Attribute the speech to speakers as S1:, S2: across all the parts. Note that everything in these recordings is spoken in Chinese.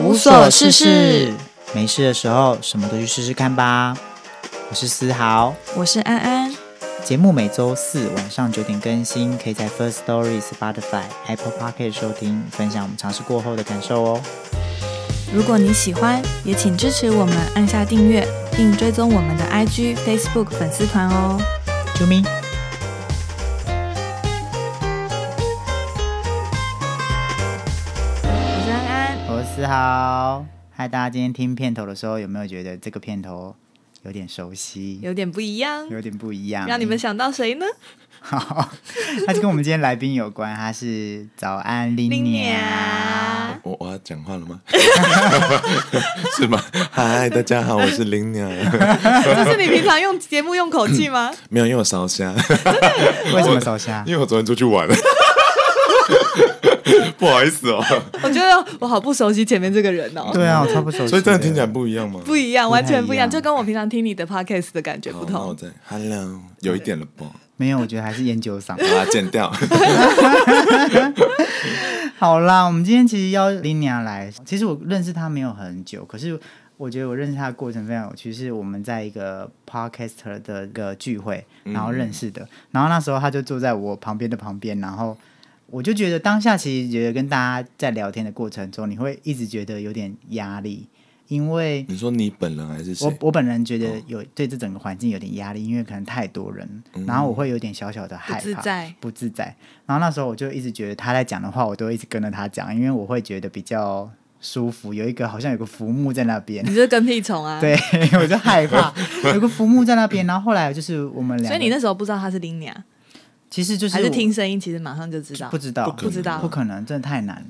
S1: 无所事事，没事的时候什么都去试试看吧。我是思豪，
S2: 我是安安。
S1: 节目每周四晚上九点更新，可以在 First Story、Spotify、Apple p o c k e t 收听，分享我们尝试过后的感受哦。
S2: 如果你喜欢，也请支持我们按下订阅，并追踪我们的 IG、Facebook 粉丝团哦。
S1: 啾咪。嗨，大家今天听片头的时候，有没有觉得这个片头有点熟悉？
S2: 有点不一样，
S1: 有点不一样。
S2: 让你们想到谁呢？
S1: 好，那就跟我们今天来宾有关。他是早安林娘。
S3: 我我要讲话了吗？是吗？嗨，大家好，我是林娘。
S2: 这是你平常用节目用口气吗？
S3: 没有，因为我烧虾。
S1: 为什么烧虾？
S3: 因为我昨天出去玩了。不好意思哦。
S2: 我觉得我好不熟悉前面这个人哦。
S1: 对啊，我超不熟悉。
S3: 所以真的听起来不一样吗？
S2: 不一样，完全不一样，就跟我平常听你的 podcast 的感觉不同。
S3: 我在 Hello，有一点了不？
S1: 没有，我觉得还是研究上。
S3: 把它剪掉。
S1: 好啦，我们今天其实邀林娘来，其实我认识她没有很久，可是我觉得我认识她的过程非常有趣，是我们在一个 podcaster 的一个聚会，然后认识的，然后那时候她就坐在我旁边的旁边，然后我就觉得当下其实觉得跟大家在聊天的过程中，你会一直觉得有点压力。因为
S3: 你说你本人还是
S1: 我，我本人觉得有对这整个环境有点压力，因为可能太多人，然后我会有点小小的害怕，不自在。然后那时候我就一直觉得他在讲的话，我都一直跟着他讲，因为我会觉得比较舒服，有一个好像有个浮木在那边。
S2: 你是跟屁虫啊？
S1: 对，我就害怕有个浮木在那边。然后后来就是我们俩，
S2: 所以你那时候不知道他是林娘，
S1: 其实就是
S2: 还是听声音，其实马上就知道，
S1: 不知道，
S2: 不知道，
S1: 不可能，真的太难。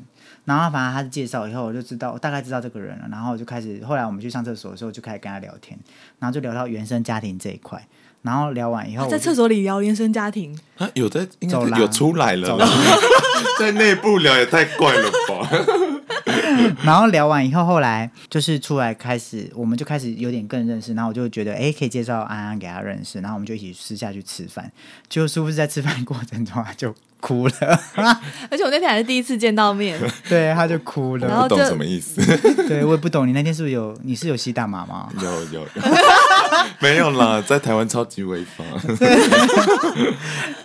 S1: 然后反正他是介绍以后，我就知道大概知道这个人了。然后就开始，后来我们去上厕所的时候，就开始跟他聊天，然后就聊到原生家庭这一块。然后聊完以后，
S2: 在厕所里聊原生家庭，
S3: 啊，有在应该有出来了，在内部聊也太怪了吧。
S1: 然后聊完以后，后来就是出来开始，我们就开始有点更认识。然后我就觉得，哎，可以介绍安安给他认识。然后我们就一起私下去吃饭。就是不是在吃饭过程中他，就哭了。
S2: 而且我那天还是第一次见到面，
S1: 对，他就哭了。
S3: 然后懂什么意思？
S1: 对我也不懂。你那天是不是有？你是有吸大麻吗？
S3: 有有有，没有啦，在台湾超级违法。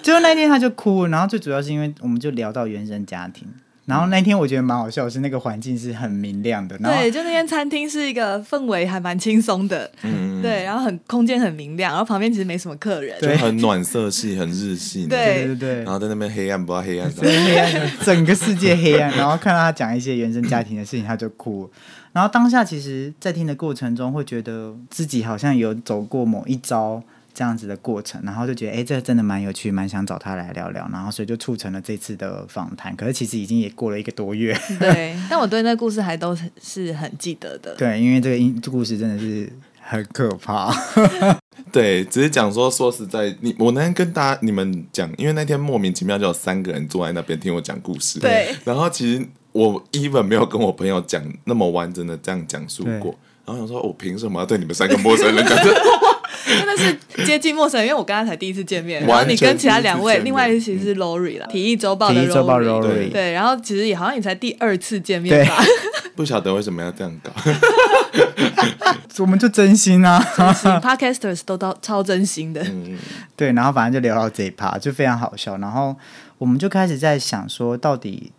S1: 就那天他就哭，然后最主要是因为我们就聊到原生家庭。然后那天我觉得蛮好笑，是那个环境是很明亮的。
S2: 对，就那间餐厅是一个氛围还蛮轻松的，嗯，对，然后很空间很明亮，然后旁边其实没什么客人，
S3: 就很暖色系，很日系，
S2: 对
S1: 对对。
S3: 然后在那边黑暗，不知道黑暗
S1: 什么，黑暗，整个世界黑暗。然后看到他讲一些原生家庭的事情，他就哭。然后当下其实，在听的过程中，会觉得自己好像有走过某一招。这样子的过程，然后就觉得哎，这真的蛮有趣，蛮想找他来聊聊，然后所以就促成了这次的访谈。可是其实已经也过了一个多月，
S2: 对，但我对那故事还都是很记得的。
S1: 对，因为这个因故事真的是很可怕。
S3: 对，只是讲说，说实在，你我那天跟大家你们讲，因为那天莫名其妙就有三个人坐在那边听我讲故事。
S2: 对，
S3: 然后其实我 even 没有跟我朋友讲那么完整的这样讲述过，然后想说，我凭什么要对你们三个陌生人讲？
S2: 真的是接近陌生人，因为我跟他才第一次见面。然后你跟其他两位，另外一其实是 Lori 啦，体育周报的
S1: Lori。
S2: 对，然后其实也好像也才第二次见面吧。
S3: 不晓得为什么要这样搞。
S1: 我们就真心啊
S2: ，Podcasters 都到超真心的。嗯，
S1: 对，然后反正就聊到这一趴，就非常好笑。然后我们就开始在想说，到底。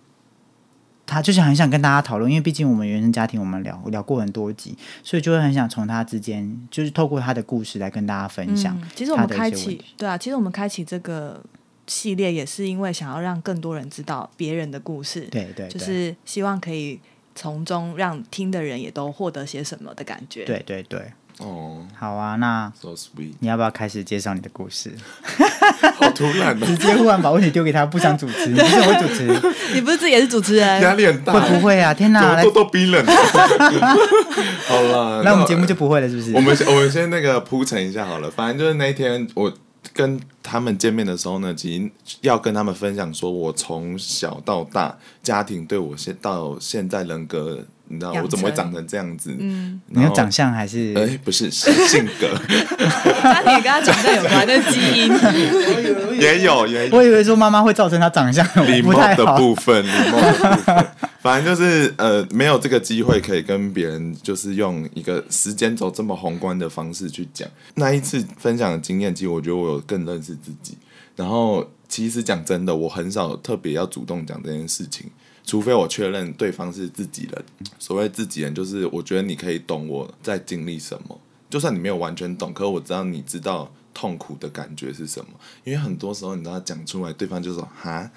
S1: 他就是很想跟大家讨论，因为毕竟我们原生家庭，我们聊聊过很多集，所以就会很想从他之间，就是透过他的故事来跟大家分享。
S2: 其实我们开启，对啊，其实我们开启这个系列也是因为想要让更多人知道别人的故事，
S1: 对对，
S2: 就是希望可以从中让听的人也都获得些什么的感觉。
S1: 对对对。哦，好啊，那
S3: so sweet，
S1: 你要不要开始介绍你的故事？
S3: 好突然，
S1: 直接忽然把问题丢给他，不想主持，你不是会主持？
S2: 你不是自己也是主持人？
S3: 压力很大，
S1: 会不会啊？天哪，
S3: 咄咄逼人。好了，
S1: 那我们节目就不会了，是不是？
S3: 我们我们先那个铺陈一下好了，反正就是那一天我跟他们见面的时候呢，其实要跟他们分享，说我从小到大家庭对我现到现在人格。你知道我怎么会
S2: 成
S3: 长成这样子？
S2: 嗯，
S1: 你有长相还是？
S3: 哎、不是是性格
S2: 家庭也跟他长相有关，那是基因。
S3: 也有也有
S1: 我以为说妈妈会造成他长相
S3: 礼貌的。部分，礼貌的部分，反正就是呃，没有这个机会可以跟别人就是用一个时间轴这么宏观的方式去讲。那一次分享的经验，其实我觉得我有更认识自己。然后其实讲真的，我很少特别要主动讲这件事情，除非我确认对方是自己人。所谓自己人，就是我觉得你可以懂我在经历什么，就算你没有完全懂，可我知道你知道。痛苦的感觉是什么？因为很多时候你知道讲出来，对方就说哈，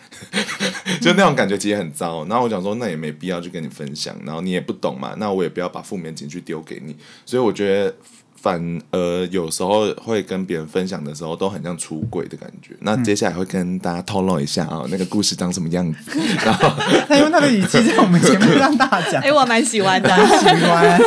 S3: 就那种感觉其实很糟。然后我想说，那也没必要去跟你分享，然后你也不懂嘛，那我也不要把负面情绪丢给你。所以我觉得，反而有时候会跟别人分享的时候，都很像出轨的感觉。那接下来会跟大家透露一下啊、那个故事长什么样子。然后
S1: 他用他的语气在我们前面让大家讲
S2: 哎、，我蛮喜欢的。
S1: 喜欢。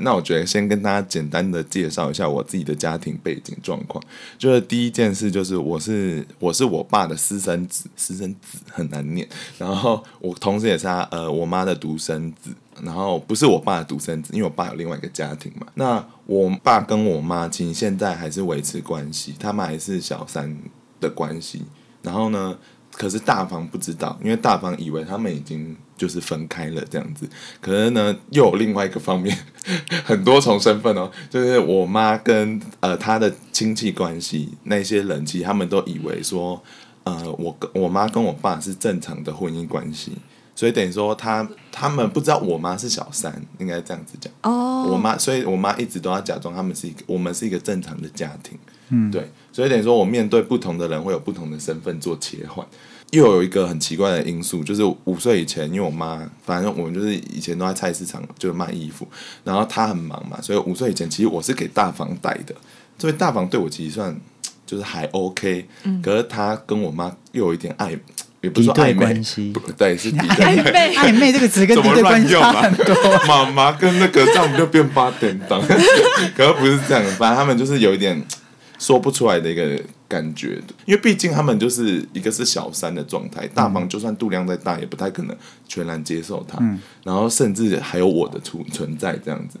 S3: 那我觉得先跟大家简单的介绍一下我自己的家庭背景状况。就是第一件事就是我是我是我爸的私生子，私生子很难念。然后我同时也是他呃我妈的独生子。然后不是我爸的独生子，因为我爸有另外一个家庭嘛。那我爸跟我妈其实现在还是维持关系，他们还是小三的关系。然后呢，可是大房不知道，因为大房以为他们已经就是分开了这样子。可是呢，又有另外一个方面，很多重身份哦，就是我妈跟呃她的亲戚关系那些人，其实他们都以为说，呃，我跟我妈跟我爸是正常的婚姻关系。所以等于说他他们不知道我妈是小三，应该这样子讲。
S2: 哦，
S3: 我妈，所以我妈一直都要假装他们是一个，我们是一个正常的家庭。嗯，对，所以等于说我面对不同的人会有不同的身份做切换。又有一个很奇怪的因素，就是五岁以前，因为我妈，反正我们就是以前都在菜市场就卖衣服，然后她很忙嘛，所以五岁以前其实我是给大房带的，所以大房对我其实算就是还 OK，、可是她跟我妈又有一点暧，也不是说暧昧
S1: 关系。
S3: 不对，是敌
S2: 暧。昧，
S1: 暧昧这个词跟
S3: 怎么
S1: 敌对关系
S3: 乱用啊？
S1: 差很多。？
S3: 妈妈跟那个这样我们就变八点档，可是不是这样，反正他们就是有一点说不出来的一个感觉，因为毕竟他们就是一个是小三的状态，大方就算度量再大，也不太可能全然接受他，然后甚至还有我的存存在这样子，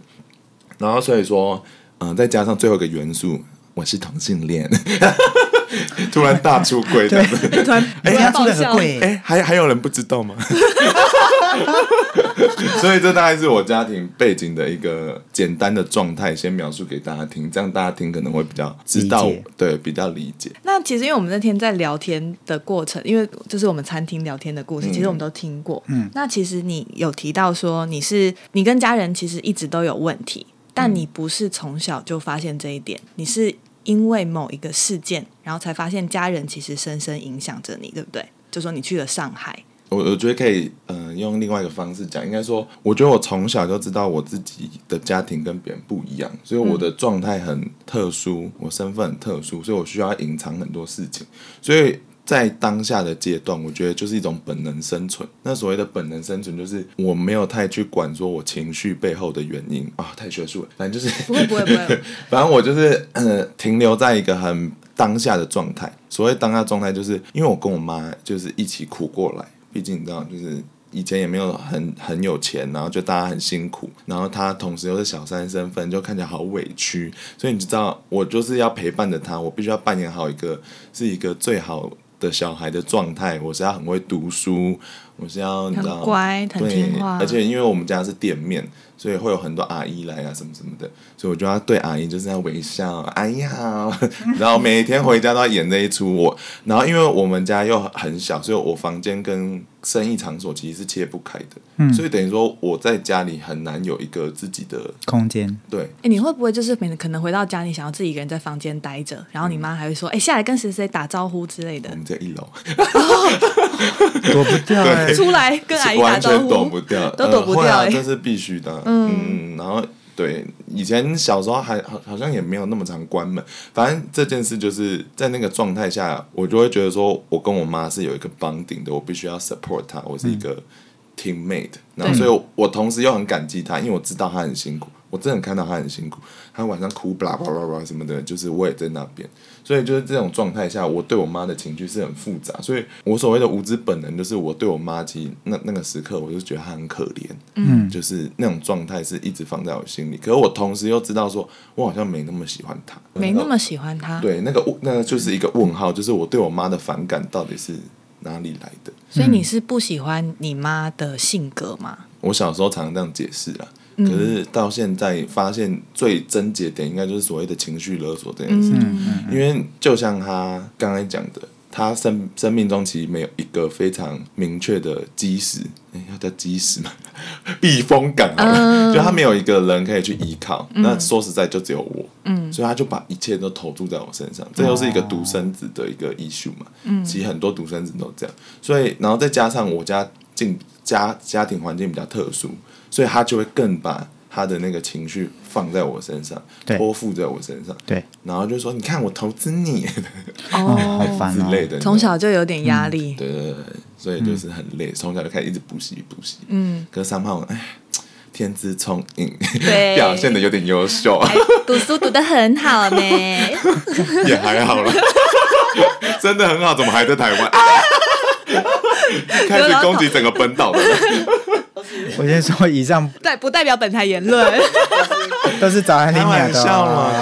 S3: 然后所以说，嗯、再加上最后一个元素，我是同性恋，突然大出柜这样子。
S2: 突然
S1: 哎，他出的
S2: 爆笑
S1: 很贵，
S3: 哎、还还有人不知道吗？所以这大概是我家庭背景的一个简单的状态，先描述给大家听，这样大家听可能会比较知道对，比较理解。
S2: 那其实因为我们那天在聊天的过程，因为就是我们餐厅聊天的故事，其实我们都听过。嗯，那其实你有提到说你是你跟家人其实一直都有问题，但你不是从小就发现这一点，你是因为某一个事件，然后才发现家人其实深深影响着你，对不对？就说你去了上海，
S3: 我我觉得可以，嗯、用另外一个方式讲，应该说，我觉得我从小就知道我自己的家庭跟别人不一样，所以我的状态很特殊，我身份很特殊，所以我需要隐藏很多事情，所以。在当下的阶段，我觉得就是一种本能生存。那所谓的本能生存，就是我没有太去管说我情绪背后的原因啊，太学术了。反正就是
S2: 不会不会不会，
S3: 反正我就是呃停留在一个很当下的状态。所谓当下状态，就是因为我跟我妈就是一起苦过来，毕竟你知道，就是以前也没有很很有钱，然后就大家很辛苦，然后她同时又是小三身份，就看起来好委屈。所以你知道，我就是要陪伴着她，我必须要扮演好一个是一个最好。的小孩的状态，我是要很会读书，我是要你知道
S2: 很乖很
S3: 对
S2: 听话。
S3: 而且因为我们家是店面，所以会有很多阿姨来啊，什么什么的，所以我就要对阿姨就是要微笑，阿姨好，然后每天回家都要演这一出我，然后因为我们家又很小，所以我房间跟生意场所其实是切不开的，
S1: 嗯。
S3: 所以等于说我在家里很难有一个自己的
S1: 空间。
S3: 对。
S2: 哎，你会不会就是每可能回到家，你想要自己一个人在房间待着，然后你妈还会说，哎，下来跟谁谁打招呼之类的？
S3: 我，们在一楼，
S1: 躲不掉哎、
S2: 出来跟阿姨打
S3: 完
S2: 招
S3: 全躲，不掉，
S2: 都躲不
S3: 呃啊
S2: 掉欸。
S3: 这是必须的。嗯，然后对，以前小时候还好好像也没有那么常关门，反正这件事就是在那个状态下，我就会觉得说，我跟我妈是有一个 bonding 的，我必须要 support 她，我是一个 teammate，然后所以我同时又很感激她，因为我知道她很辛苦，我真的看到他很辛苦，他晚上哭，巴拉巴拉巴拉什么的，就是我也在那边，所以就是这种状态下，我对我妈的情绪是很复杂，所以我所谓的无知本能，就是我对我妈，其实那那个时刻，我就觉得她很可怜，嗯，就是那种状态是一直放在我心里，可是我同时又知道说，我好像没那么喜欢她，
S2: 没那么喜欢她，
S3: 对，那个那个就是一个问号，就是我对我妈的反感到底是哪里来的？
S2: 所以你是不喜欢你妈的性格吗？
S3: 我小时候常常这样解释啊。可是到现在发现最症结点应该就是所谓的情绪勒索这件事，因为就像他刚才讲的，他生生命中其实没有一个非常明确的基石，要叫基石嘛，避风港啊，就他没有一个人可以去依靠。那说实在，就只有我，嗯，所以他就把一切都投注在我身上，这又是一个独生子的一个 issue 嘛，嗯，其实很多独生子都这样，所以然后再加上我家境家家庭环境比较特殊。所以他就会更把他的那个情绪放在我身上，托付在我身上，
S1: 对，
S3: 然后就说：“你看我投资你，
S1: 哦，好烦
S3: 之类的。”
S2: 从小就有点压力，
S3: 对对对，所以就是很累，从小就开始一直补习补习，嗯，可是三胖，哎，天资聪颖，
S2: 对，
S3: 表现的有点优秀，
S2: 读书读的很好呢，
S3: 也还好了，真的很好，怎么还在台湾？开始攻击整个本岛的。
S1: 我先说，以上
S2: 代不代表本台言论，
S1: 都是早安林鸟的。
S3: 开玩笑嘛，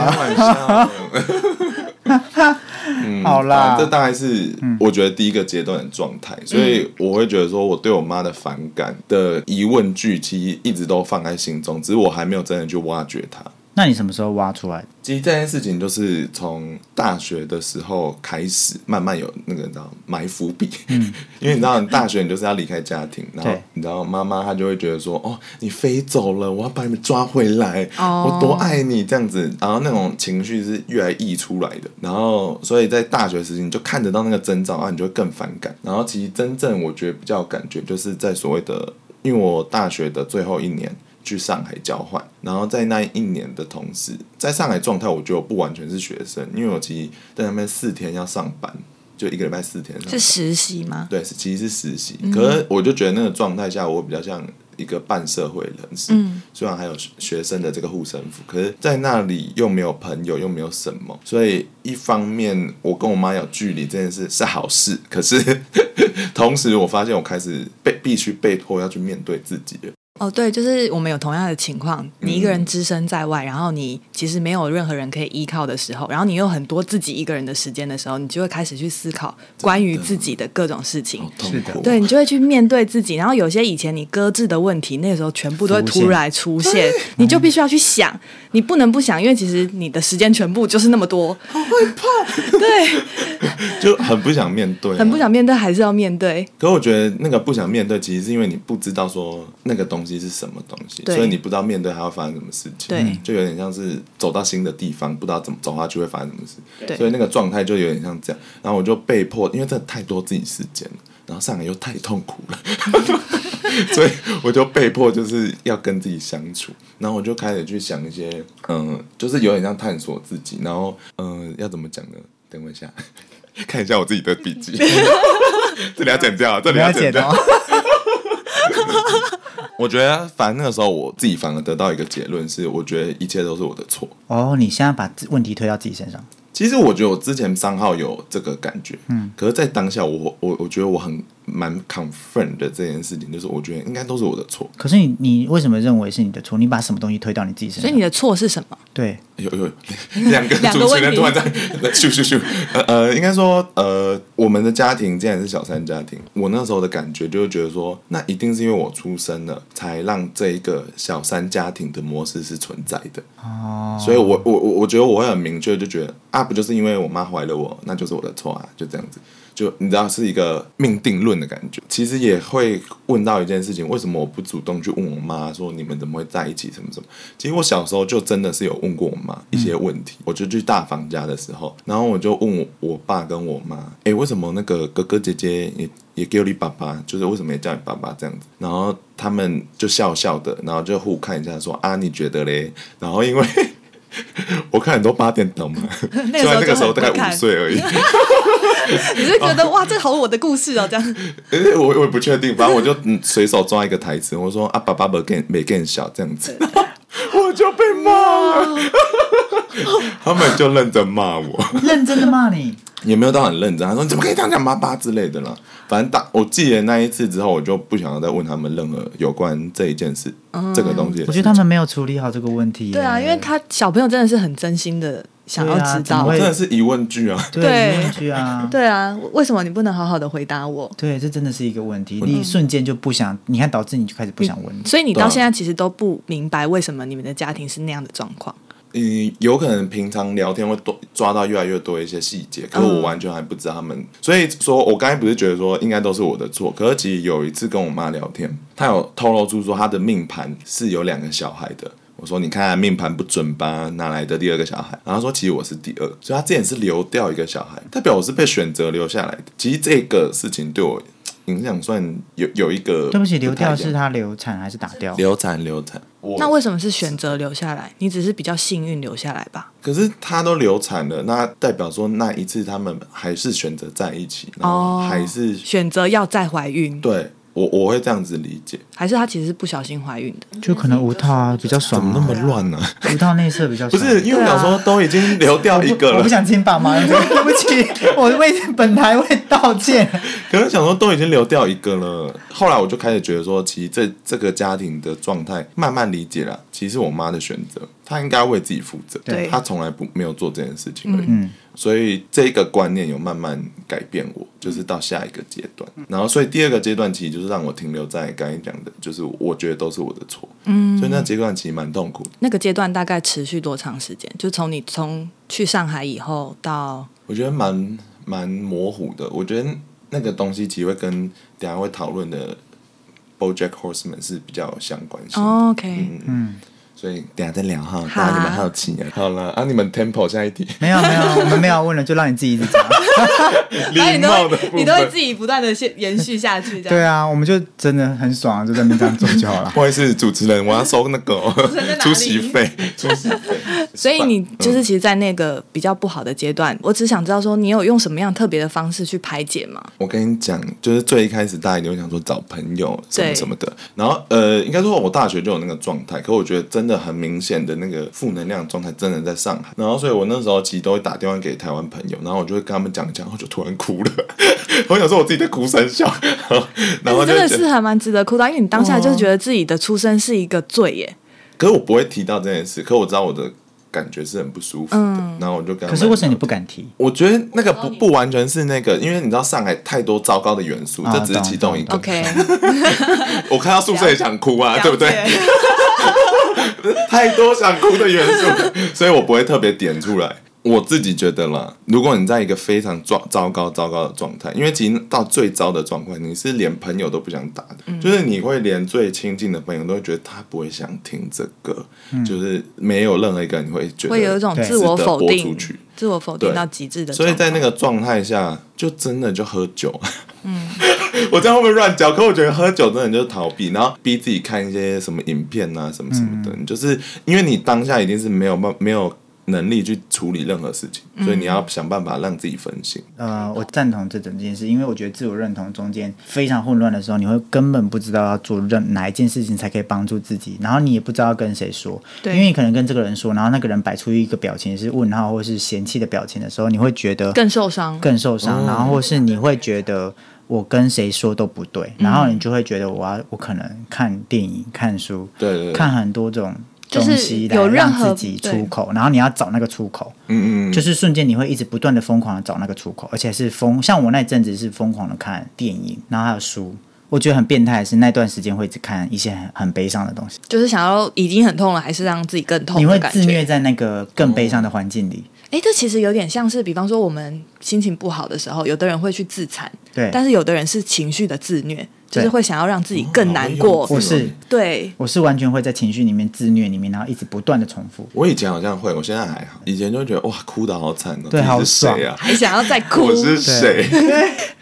S3: 开玩笑。
S1: 嗯，好啦，
S3: 这大概是我觉得第一个阶段的状态，所以我会觉得说，我对我妈的反感的疑问句，其实一直都放在心中，只是我还没有真的去挖掘它。
S1: 那你什么时候挖出来？
S3: 其实这件事情就是从大学的时候开始，慢慢有那个你知道埋伏笔。嗯，因为你知道你，大学你就是要离开家庭，然后你知道妈妈她就会觉得说：“哦，你飞走了，我要把你们抓回来，我多爱你这样子。”然后那种情绪是越来溢出来的。然后，所以在大学时期你就看得到那个征兆，然后你就会更反感。然后，其实真正我觉得比较感觉，就是在所谓的，因为我大学的最后一年。去上海交换，然后在那一年的同时，在上海状态，我觉得我不完全是学生，因为我其实在那边四天要上班，就一个礼拜四天。
S2: 是实习吗？
S3: 对，其实是实习。可是我就觉得那个状态下，我比较像一个半社会人士。嗯。虽然还有学生的这个护身符，可是在那里又没有朋友，又没有什么，所以一方面我跟我妈有距离这件事是好事，可是 同时我发现我开始被必须被迫要去面对自己了。
S2: 哦，对，就是我们有同样的情况，你一个人只身在外，然后你其实没有任何人可以依靠的时候，然后你有很多自己一个人的时间的时候，你就会开始去思考关于自己的各种事情。
S3: 是的，
S2: 对你就会去面对自己，然后有些以前你搁置的问题，那个时候全部都会突然出现，你就必须要去想，你不能不想，因为其实你的时间全部就是那么多，
S3: 好害
S2: 怕，对，
S3: 就很不想面对，
S2: 很不想面对，还是要面对。
S3: 可我觉得那个不想面对，其实是因为你不知道说那个东。是什么东西？所以你不知道面对它会发生什么事情，
S2: 对，
S3: 就有点像是走到新的地方，不知道怎么走下去会发生什么事，所以那个状态就有点像这样。然后我就被迫，因为这太多自己时间了，然后上来又太痛苦了，所以我就被迫就是要跟自己相处。然后我就开始去想一些，嗯，就是有点像探索自己。然后，嗯，要怎么讲呢？等我一下，看一下我自己的笔记，这里要剪掉，这里要剪掉。我觉得，反正那个时候我自己反而得到一个结论是，我觉得一切都是我的错。
S1: 哦，你现在把问题推到自己身上。
S3: 其实我觉得我之前三号有这个感觉，嗯，可是，在当下，我我我觉得我很蛮 confirm 的这件事情，就是我觉得应该都是我的错。
S1: 可是你你为什么认为是你的错？你把什么东西推到你自己身上？
S2: 所以你的错是什么？
S1: 对，
S3: 有有两个主持人突然在咻咻咻，呃呃，应该说呃，我们的家庭竟然是小三家庭，我那时候的感觉就是觉得说，那一定是因为我出生了，才让这一个小三家庭的模式是存在的。哦，所以我我我我觉得我会很明确，就觉得啊，不就是因为我妈怀了我，那就是我的错啊，就这样子。就你知道是一个命定论的感觉，其实也会问到一件事情：为什么我不主动去问我妈说你们怎么会在一起？什么什么？其实我小时候就真的是有问过我妈一些问题。我就去大房家的时候，然后我就问我爸跟我妈：哎，为什么那个哥哥姐姐也也叫你爸爸？就是为什么也叫你爸爸这样子？然后他们就笑笑的，然后就互看一下说：啊，你觉得嘞？然后因为 我看很多八点档嘛，虽然那个时候大概五岁而已。
S2: 你是觉得哇，这好我的故事哦，这样？
S3: 我我也不确定，反正我就随手抓一个台词，我说啊，爸爸没更没更小这样子，我就被骂了，他们就认真骂我，
S1: 认真的骂你，
S3: 也没有到很认真。他说你怎么可以这样讲妈爸之类的啦。反正打我记得那一次之后，我就不想要再问他们任何有关这一件事、这个东西。
S1: 我觉得他们没有处理好这个问题耶。
S2: 对啊，因为他小朋友真的是很真心的想要知道。
S1: 怎么会
S3: 真的是疑问句啊。
S1: 对
S2: 疑
S1: 问句啊，
S2: 对啊，为什么你不能好好的回答我？
S1: 对，这真的是一个问题。你瞬间就不想，你看导致你就开始不想问。
S2: 所以你到现在其实都不明白为什么你们的家庭是那样的状况。
S3: 嗯，有可能平常聊天会多抓到越来越多一些细节，可是我完全还不知道他们。所以说我刚才不是觉得说应该都是我的错，可是其实有一次跟我妈聊天，她有透露出说她的命盘是有两个小孩的。我说你看命盘不准吧，哪来的第二个小孩？然后说其实我是第二，所以她之前是流掉一个小孩，代表我是被选择留下来的。其实这个事情对我影响算有有一个
S1: 对不起，流掉是他流产还是打掉？
S3: 流产流产。我
S2: 那为什么是选择留下来？你只是比较幸运留下来吧？
S3: 可是她都流产了，那代表说那一次他们还是选择在一起，然后
S2: 哦
S3: 还是、
S2: 选择要再怀孕，
S3: 对我我会这样子理解，
S2: 还是她其实是不小心怀孕的？
S1: 就可能无套啊，比较爽
S3: 怎
S1: 爽、
S3: 么那么
S1: 啊。
S3: 乱呢、
S1: 无套内射比较
S3: 不
S1: 爽。
S3: 是，因为我想说都已经流掉一个了
S1: 我不，想亲爸妈，对不起，我为本台为道歉。
S3: 可是想说都已经流掉一个了。后来我就开始觉得说，其实这这个家庭的状态慢慢理解了，其实是我妈的选择，她应该为自己负责，
S2: 对
S3: 她从来不没有做这件事情而已。
S1: 嗯，
S3: 所以这个观念有慢慢改变我，就是到下一个阶段。然后，所以第二个阶段其实就是让我停留在刚才讲的，就是我觉得都是我的错。嗯，所以那阶段其实蛮痛苦的。
S2: 那个阶段大概持续多长时间？就从你从去上海以后到
S3: 我觉得蛮蛮模糊的。我觉得那个东西其实会跟等下会讨论的 BoJack Horseman 是比较有相关性
S2: OK，
S3: 嗯嗯。所以等下再聊哈，
S2: 好
S3: 大家你们好奇啊。好了，啊，你们 Tempo 下一题，
S1: 没有没有，我们没有问了，就让你自己一直讲。
S3: 礼貌的
S2: 你都会自己不断的延续下去，这样
S1: 对啊，我们就真的很爽，就在那边这样做就好了。
S3: 不好意思，主持人，我要收那个 出席费，出席费。
S2: 所以你
S3: 嗯
S2: 就是其实，在那个比较不好的阶段，我只想知道说，你有用什么样特别的方式去排解吗？
S3: 我跟你讲，就是最一开始大家一定会想说找朋友什么什么的，然后呃，应该说我大学就有那个状态，可我觉得真的很明显的那个负能量状态真的在上海，然后所以我那时候其实都会打电话给台湾朋友，然后我就会跟他们讲讲，我就突然哭了，我想说我自己在哭三笑，然后就
S2: 真的是还蛮值得哭的，因为你当下就觉得自己的出生是一个罪耶。
S3: 可是我不会提到这件事，可我知道我的感觉是很不舒服的，然后我就跟
S1: 可是为什么你不敢提？
S3: 我觉得那个不不完全是那个，因为你知道上海太多糟糕的元素，
S1: 啊
S3: 这只是其中一个。
S2: OK，
S3: 我看到宿舍也想哭啊，对不对？太多想哭的元素，所以我不会特别点出来。我自己觉得啦，如果你在一个非常糟糟糕糟糕的状态，因为其实到最糟的状况，你是连朋友都不想打的，就是你会连最亲近的朋友都会觉得他不会想听这个，就是没有任何一个人会觉得
S2: 会有一种自我否定，自我否定到极致的
S3: 所。以在那个状态下，就真的就喝酒。嗯，我这样会不会乱讲？可我觉得喝酒真的就是逃避，然后逼自己看一些什么影片啊，什么什么的。你就是因为你当下一定是没有办没有能力去处理任何事情，所以你要想办法让自己分心。
S1: 呃，我赞同这整件事，因为我觉得自我认同中间非常混乱的时候，你会根本不知道要做任哪一件事情才可以帮助自己，然后你也不知道要跟谁说，
S2: 对
S1: 因为你可能跟这个人说，然后那个人摆出一个表情是问号或是嫌弃的表情的时候，你会觉得
S2: 更受伤。
S1: 更受伤，然后或是你会觉得我跟谁说都不对，然后你就会觉得我要我可能看电影、看书、
S3: 对对对，
S1: 看很多种东西来
S2: 有
S1: 让自己出口，然后你要找那个出口，
S3: 嗯嗯，
S1: 就是瞬间你会一直不断的疯狂的找那个出口，而且是疯，像我那阵子是疯狂的看电影，然后还有书。我觉得很变态的是那段时间会一直看一些很很悲伤的东西，
S2: 就是想要已经很痛了，还是让自己更痛
S1: 你会。自虐在那个更悲伤的环境里。
S2: 哎，这其实有点像是，比方说我们心情不好的时候，有的人会去自残，
S1: 对，
S2: 但是有的人是情绪的自虐，就是会想要让自己更难过。
S1: 我是
S2: 对，
S1: 我是完全会在情绪里面自虐里面，然后一直不断的重复。
S3: 我以前好像会，我现在还好。以前就觉得哇，哭的好惨哦，
S1: 对
S3: 自己是谁啊？
S2: 还想要再哭
S3: 我，是谁？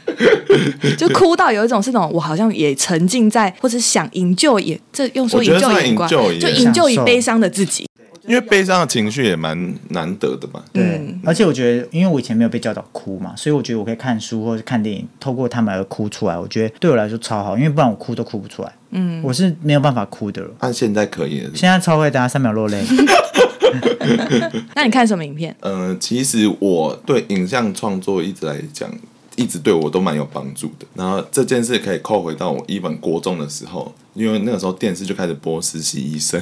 S2: 就哭到有一种是那种我好像也沉浸在，或者想营救也这用说营救也就营救以悲伤的自己。
S3: 因为悲伤的情绪也蛮难得的嘛。
S1: 对，而且我觉得，因为我以前没有被教导哭嘛，所以我觉得我可以看书或者看电影，透过他们而哭出来，我觉得对我来说超好，因为不然我哭都哭不出来。嗯，我是没有办法哭的了。
S3: 按现在可以了，
S1: 现在超会，大家三秒落泪。
S2: 那你看什么影片？
S3: 呃，其实我对影像创作一直来讲，一直对我都蛮有帮助的。然后这件事可以扣回到我一本国中的时候，因为那个时候电视就开始播实习医生。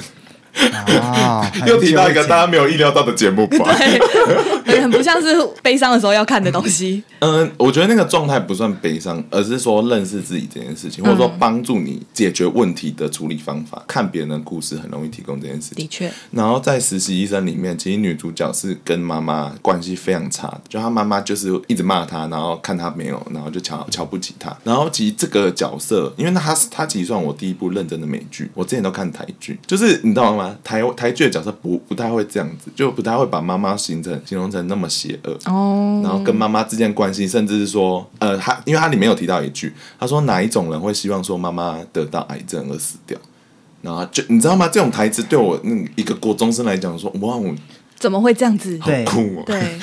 S1: 啊，
S3: 又提到一个大家没有意料到的节目吧？
S2: 对，很不像是悲伤的时候要看的东西。
S3: 嗯，我觉得那个状态不算悲伤，而是说认识自己这件事情，或者说帮助你解决问题的处理方法。看别人的故事很容易提供这件事情。
S2: 的确。
S3: 然后在实习医生里面，其实女主角是跟妈妈关系非常差的，就她妈妈就是一直骂她，然后看她没有，然后就瞧瞧不起她。然后其实这个角色，因为她是她其实算我第一部认真的美剧，我之前都看台剧，就是你知道吗？台台剧的角色不不太会这样子，就不太会把妈妈形成形容成那么邪恶哦。然后跟妈妈之间关系，甚至是说，呃，他因为他里面有提到一句，他说哪一种人会希望说妈妈得到癌症而死掉？然后就你知道吗？这种台词对我那一个国中生来讲说，哇，我
S2: 怎么会这样子？
S3: 对酷哦！
S2: 对。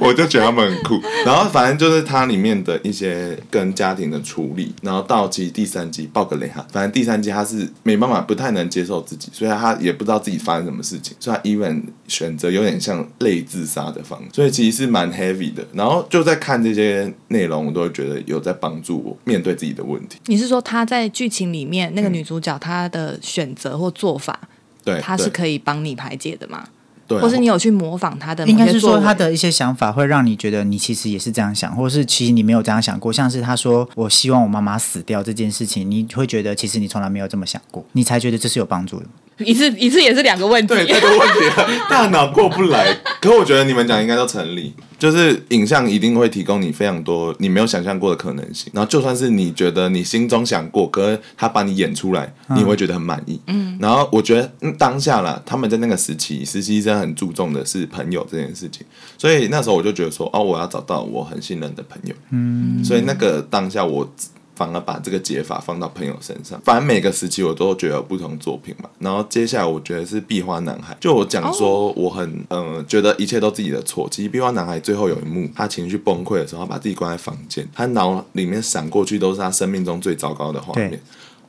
S3: 我就觉得他们很酷，然后反正就是它里面的一些跟家庭的处理，然后到其实第三集爆个雷哈，反正第三集他是没办法，不太能接受自己，所以他也不知道自己发生什么事情，所以他 even 选择有点像类自杀的方式，所以其实是蛮 heavy 的。然后就在看这些内容，我都会觉得有在帮助我面对自己的问题。
S2: 你是说他在剧情里面那个女主角她的选择或做法，
S3: 对，
S2: 她是可以帮你排解的吗？
S3: 对，
S2: 或是你有去模仿他的，
S1: 应该是说他的一些想法会让你觉得你其实也是这样想，或是其实你没有这样想过。像是他说我希望我妈妈死掉这件事情，你会觉得其实你从来没有这么想过，你才觉得这是有帮助的。
S2: 一次一次也是两个问题，
S3: 对，这个问题大脑过不来。可我觉得你们讲应该都成立，就是影像一定会提供你非常多你没有想象过的可能性。然后就算是你觉得你心中想过，可是他把你演出来，你会觉得很满意。嗯。然后我觉得当下啦，他们在那个时期，实习生很注重的是朋友这件事情，所以那时候我就觉得说，哦，我要找到我很信任的朋友。嗯。所以那个当下我。反而把这个解法放到朋友身上，反正每个时期我都觉得有不同作品嘛。然后接下来我觉得是《壁花男孩》，就我讲说我很嗯觉得一切都自己的错。其实《壁花男孩》最后有一幕，他情绪崩溃的时候，他把自己关在房间，他脑里面闪过去都是他生命中最糟糕的画面，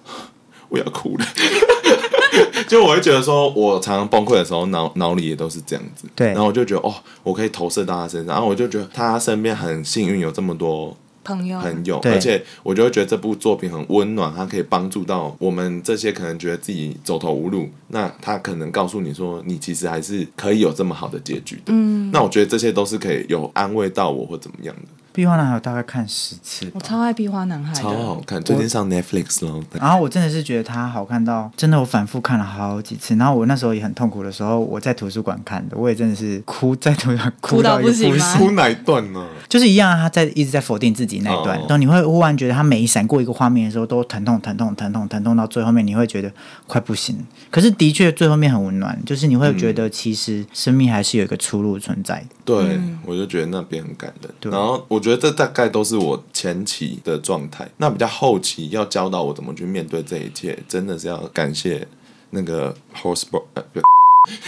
S3: 我要哭了。就我会觉得说，我常常崩溃的时候，脑脑里也都是这样子。
S1: 对，
S3: 然后我就觉得哦，我可以投射到他身上，然后我就觉得他身边很幸运，有这么多。
S2: 朋友，
S3: 朋友，而且我就会觉得这部作品很温暖，它可以帮助到我们这些可能觉得自己走投无路，那他可能告诉你说，你其实还是可以有这么好的结局的。嗯，那我觉得这些都是可以有安慰到我或怎么样的。
S1: 壁花男孩大概看十次，
S2: 我超爱壁花男孩，
S3: 超好看，最近上 Netflix 了。
S1: 然后我真的是觉得它好看到，真的我反复看了好几次。然后我那时候也很痛苦的时候，我在图书馆看的，我也真的是哭，在图书馆
S2: 哭到不行
S3: 哭哪一段呢？
S1: 就是一样，他在一直在否定自己那一段，然后你会忽然觉得他每一闪过一个画面的时候，都疼痛、疼痛、疼痛、疼痛到最后面，你会觉得快不行。可是的确最后面很温暖，就是你会觉得其实生命还是有一个出路存在。
S3: 对，我就觉得那边很感人。然后我觉得这大概都是。我前期的状态，那比较后期要教导我怎么去面对这一切，真的是要感谢那个 Horse，呃，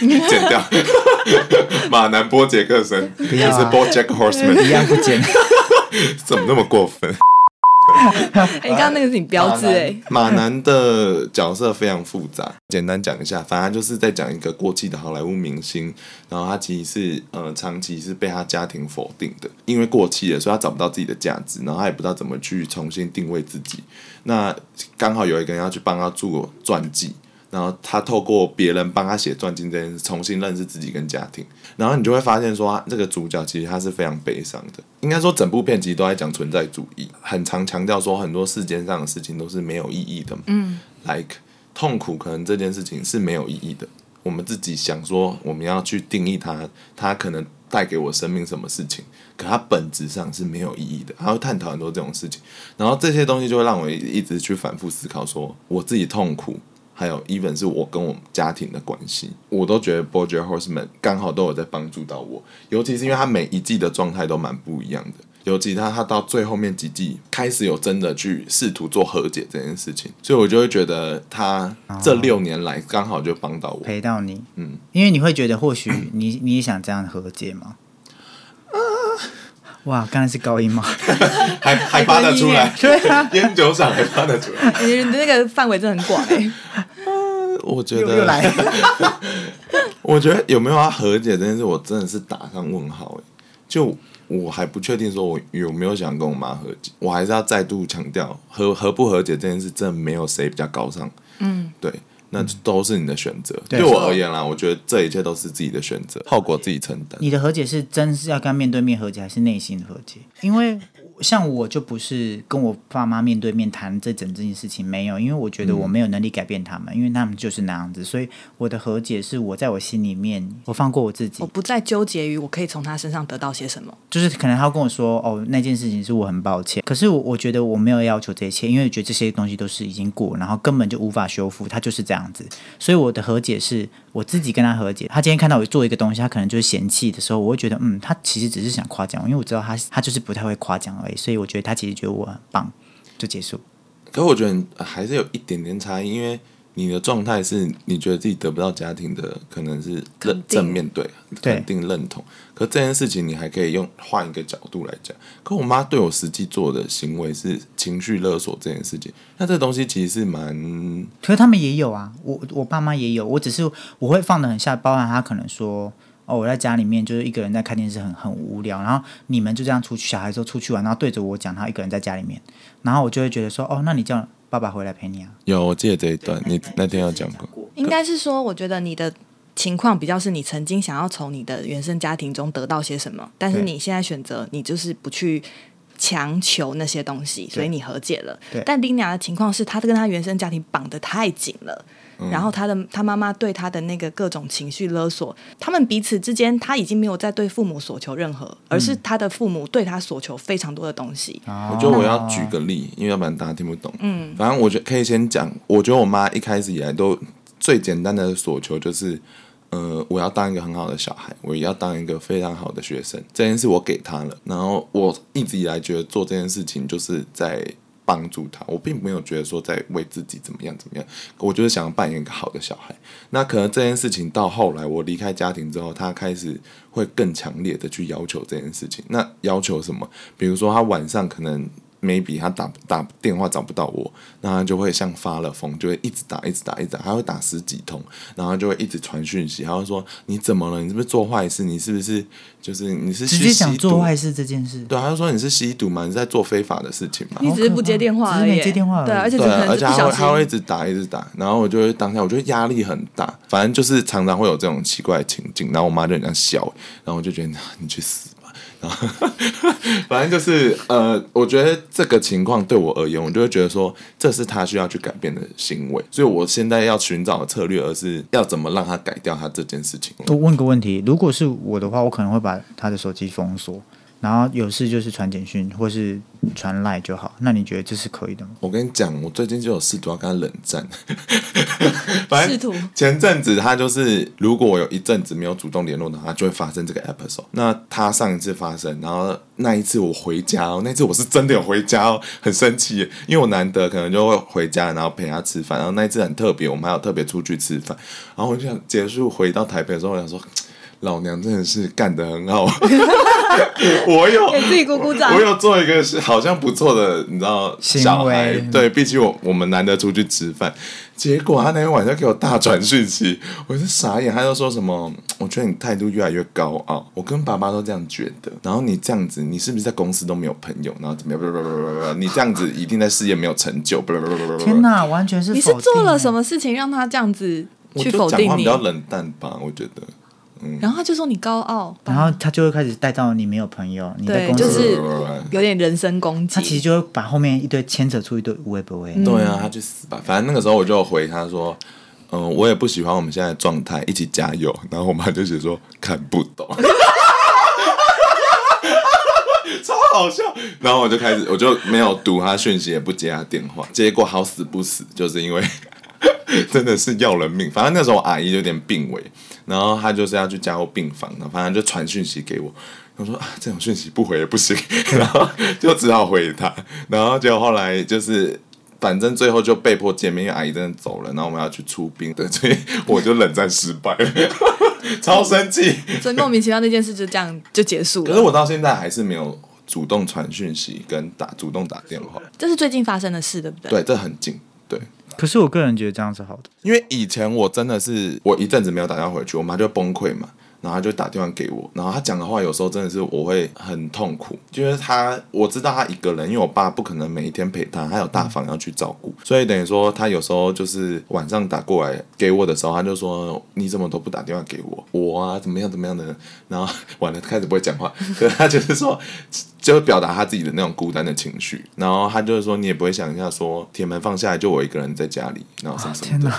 S3: 剪掉 马南波杰克森，不是 BoJack Horseman，
S1: 一样不剪，
S3: 怎么那么过分？
S2: 你刚刚那个是你标志哎。
S3: 马男的角色非常复杂，简单讲一下，反正就是在讲一个过气的好莱坞明星，然后他其实是呃长期是被他家庭否定的，因为过气了，所以他找不到自己的价值，然后他也不知道怎么去重新定位自己。那刚好有一个人要去帮他做传记。然后他透过别人帮他写传记这件事，重新认识自己跟家庭。然后你就会发现说，这个主角其实他是非常悲伤的。应该说，整部片其实都在讲存在主义，很常强调说很多世间上的事情都是没有意义的。嗯，like 痛苦，可能这件事情是没有意义的。我们自己想说，我们要去定义它，它可能带给我生命什么事情，可它本质上是没有意义的。他会探讨很多这种事情，然后这些东西就会让我一直去反复思考，说我自己痛苦。还有，even 是我跟我家庭的关系，我都觉得《BoJack Horseman》刚好都有在帮助到我，尤其是因为他每一季的状态都蛮不一样的。尤其他他到最后面几季开始有真的去试图做和解这件事情，所以我就会觉得他这六年来刚好就帮到我。
S1: 陪到你，
S3: 嗯，
S1: 因为你会觉得或许你你也想这样和解吗？哇，刚才是高音吗？
S3: 还还发得出来，
S1: 对啊，
S3: 烟酒嗓还发得出来。
S2: 你的那个范围真的很广哎、
S3: 我觉
S1: 又又来
S3: 得，我觉得有没有要和解这件事，我真的是打上问号哎。就我还不确定说我有没有想跟我妈和解，我还是要再度强调和和不和解这件事，真的没有谁比较高尚。
S2: 嗯，
S3: 对，那都是你的选择。
S1: 对
S3: 对我而言啦，我觉得这一切都是自己的选择，后果自己承担。
S1: 你的和解是真是要跟面对面和解，还是内心的和解？因为像我就不是跟我爸妈面对面谈这整件事情，没有，因为我觉得我没有能力改变他们，因为他们就是那样子，所以我的和解是我在我心里面，我放过我自己
S2: 我，不再纠结于我可以从他身上得到些什么。
S1: 就是可能他跟我说，哦，那件事情是我很抱歉，可是我我觉得我没有要求这一切，因为我觉得这些东西都是已经过，然后根本就无法修复，他就是这样子，所以我的和解是我自己跟他和解。他今天看到我做一个东西，他可能就是嫌弃的时候，我会觉得，嗯，他其实只是想夸奖我，因为我知道他他就是不太会夸奖而已，所以我觉得他其实觉得我很棒，就结束。
S3: 可我觉得呃还是有一点点差异，因为你的状态是你觉得自己得不到家庭的，可能是认正面对
S1: 对
S3: 肯定认同。可这件事情你还可以用换一个角度来讲。可我妈对我实际做的行为是情绪勒索这件事情，那这东西其实是蛮
S1: 可是他们也有啊，我我爸妈也有，我只是我会放得很下，包含他可能说。哦，我在家里面就是一个人在看电视很，很无聊。然后你们就这样出去，小孩说出去玩，然后对着我讲他一个人在家里面，然后我就会觉得说，哦，那你叫爸爸回来陪你啊。
S3: 有我记得这一段，你那天有讲过。
S2: 应该是说，我觉得你的情况比较是你曾经想要从你的原生家庭中得到些什么，但是你现在选择你就是不去强求那些东西，所以你和解了
S1: 对。
S2: 但丁雅的情况是，她跟她原生家庭绑得太紧了。然后他的他妈妈对他的那个各种情绪勒索，他们彼此之间，他已经没有在对父母索求任何，而是他的父母对他索求非常多的东西。
S1: 我
S3: 我觉得我要举个例，因为要不然大家听不懂。嗯，反正我觉得可以先讲。我觉得我妈一开始以来都最简单的索求就是，呃，我要当一个很好的小孩，我也要当一个非常好的学生。这件事我给他了，然后我一直以来觉得做这件事情就是在帮助他，我并没有觉得说在为自己怎么样怎么样，我就是想扮演一个好的小孩。那可能这件事情到后来我离开家庭之后，他开始会更强烈的去要求这件事情。那要求什么？比如说他晚上可能 maybe 他打打电话找不到我，那他就会像发了疯，就会一直打一直打一直打，他会打十几通，然后就会一直传讯息，他会说你怎么了？你是不是做坏事？你是不是就是你是
S1: 直接讲
S3: 去吸毒
S1: 做坏事这件事。
S3: 对，他就说你是吸毒嘛？你是在做非法的事情嘛？
S2: 你只是不接电话而已，
S1: 只是没接电话而已
S2: 对，而且
S3: 对而且他会他会一直打一直打，然后我就会当下我觉得压力很大，反正就是常常会有这种奇怪的情景，然后我妈就很想笑，然后我就觉得你去死 反正就是呃，我觉得这个情况对我而言，我就会觉得说这是他需要去改变的行为，所以我现在要寻找的策略，而是要怎么让他改掉他这件事情。
S1: 我问个问题，如果是我的话，我可能会把他的手机封锁，然后有事就是传简讯或是传赖就好。那你觉得这是可以的吗？
S3: 我跟你讲，我最近就有试图要跟他冷战，反
S2: 试
S3: 正
S2: 图
S3: 前阵子他就是，如果我有一阵子没有主动联络的话，就会发生这个 episode。那他上一次发生，然后那一次我回家哦，那次我是真的有回家哦，很生气耶，因为我难得可能就会回家，然后陪他吃饭，然后那一次很特别，我们还有特别出去吃饭，然后我就想结束回到台北的时候，我想说。老娘真的是干得很好，我有
S2: 给自己鼓鼓掌
S3: 我。有做一个是好像不错的，你知道小孩对，毕竟我我们难得出去吃饭，结果他那天晚上给我大传讯息，我是傻眼，他就说什么，我觉得你态度越来越高傲，我跟爸妈都这样觉得，然后你这样子，你是不是在公司都没有朋友，然后怎么样，不不不不不，你这样子一定在事业没有成就，不不不不不，
S1: 天哪，完全是
S2: 你是做了
S1: 欸
S2: 什么事情让他这样子去否定你？
S3: 讲话比较冷淡吧，我觉得。
S2: 然后他就说你高傲，
S1: 然后他就会开始带到你没有朋友，你的公司，
S2: 有点人身攻击。
S1: 他其实就会把后面一堆牵扯出一堆无为不为。
S3: 对啊，他去死吧！反正那个时候我就回他说，嗯、我也不喜欢我们现在的状态，一起加油。然后我妈就写说看不懂，超好笑。然后我就开始，我就没有读他讯息，也不接他电话。结果好死不死，就是因为 真的是要人命。反正那时候我阿姨有点病危，然后她就是要去加护病房的，反正就传讯息给我。我说啊，这种讯息不回也不行，然后就只好回她，然后结果后来就是。反正最后就被迫见面，因为阿姨真的走了，然后我们要去出兵的，所以我就冷战失败了，超生气。
S2: 所以莫名其妙那件事就这样就结束了。
S3: 可是我到现在还是没有主动传讯息跟打主动打电话，
S2: 这是最近发生的事，对不对？
S3: 对，这很近，对。
S1: 可是我个人觉得这样是好的，
S3: 因为以前我真的是我一阵子没有打电话回去，我妈就崩溃嘛。然后他就打电话给我，然后他讲的话有时候真的是我会很痛苦，就是他我知道他一个人，因为我爸不可能每一天陪他，他有大房要去照顾，所以等于说他有时候就是晚上打过来给我的时候，他就说你怎么都不打电话给我，我啊怎么样怎么样的，然后完了开始不会讲话，可是他就是说就会表达他自己的那种孤单的情绪，然后他就是说你也不会想一下说铁门放下来就我一个人在家里，然后什么什么的，然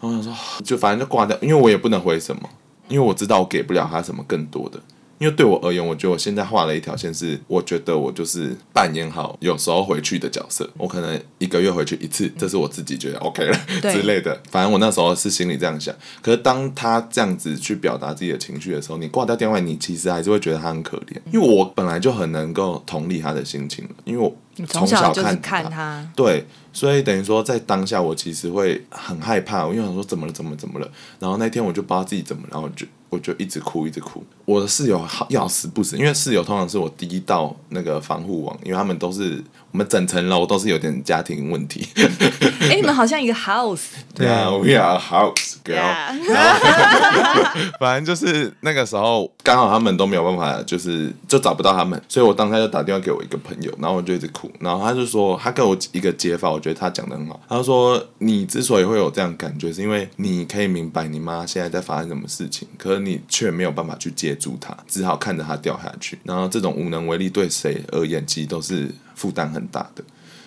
S3: 后我想说就反正就挂掉，因为我也不能回什么。因为我知道我给不了他什么更多的，因为对我而言，我觉得我现在画了一条线，是我觉得我就是扮演好有时候回去的角色，我可能一个月回去一次，这是我自己觉得 OK 了之类的。反正我那时候是心里这样想。可是当他这样子去表达自己的情绪的时候，你挂掉电话，你其实还是会觉得他很可怜，因为我本来就很能够同理他的心情因为我从
S2: 小
S3: 就是
S2: 看他，
S3: 对。所以等于说，在当下我其实会很害怕，因为想说怎么了，怎么怎么了。然后那天我就不知道自己怎么，然后就我就一直哭，一直哭。我的室友好要死不死，因为室友通常是我第一道那个防护网，因为他们都是我们整层楼都是有点家庭问题。
S2: 哎，你们好像一个 house，
S3: 对啊，we are house girl。反正就是那个时候刚好他们都没有办法，就是就找不到他们，所以我当下就打电话给我一个朋友，然后我就一直哭，然后他就说他跟我一个解法，我觉得他讲的很好。他说你之所以会有这样感觉，是因为你可以明白你妈现在在发生什么事情，可是你却没有办法去接住她，只好看着她掉下去。然后这种无能为力对谁而言，其实都是负担很大的。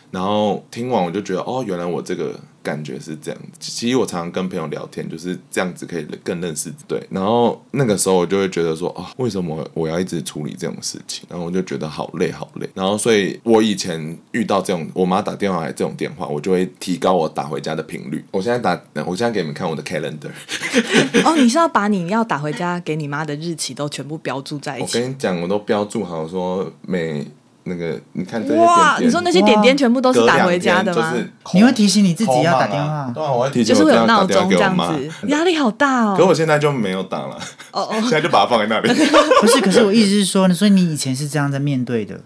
S3: 然后听完我就觉得，哦，原来我这个。感觉是这样子，其实我常常跟朋友聊天，就是这样子可以更认识对。然后那个时候我就会觉得说，哦，为什么我要一直处理这种事情？然后我就觉得好累，好累。然后所以我以前遇到这种我妈打电话来这种电话，我就会提高我打回家的频率。我现在打，我现在给你们看我的 calendar。
S2: 哦，你是要把你要打回家给你妈的日期都全部标注在一
S3: 起？我跟你讲，我都标注好，说每。那个，你看这些点点，
S2: 你说那些点点全部都是打回家的
S3: 吗？
S1: 你会提醒你自己要打电话，
S3: 对啊，我会提醒，
S2: 就是会有闹钟这样子，压力好大哦。
S3: 可我现在就没有打了，哦哦，现在就把它放在那里。
S1: 不是，可是我意思是说，所以你以前是这样在面对的。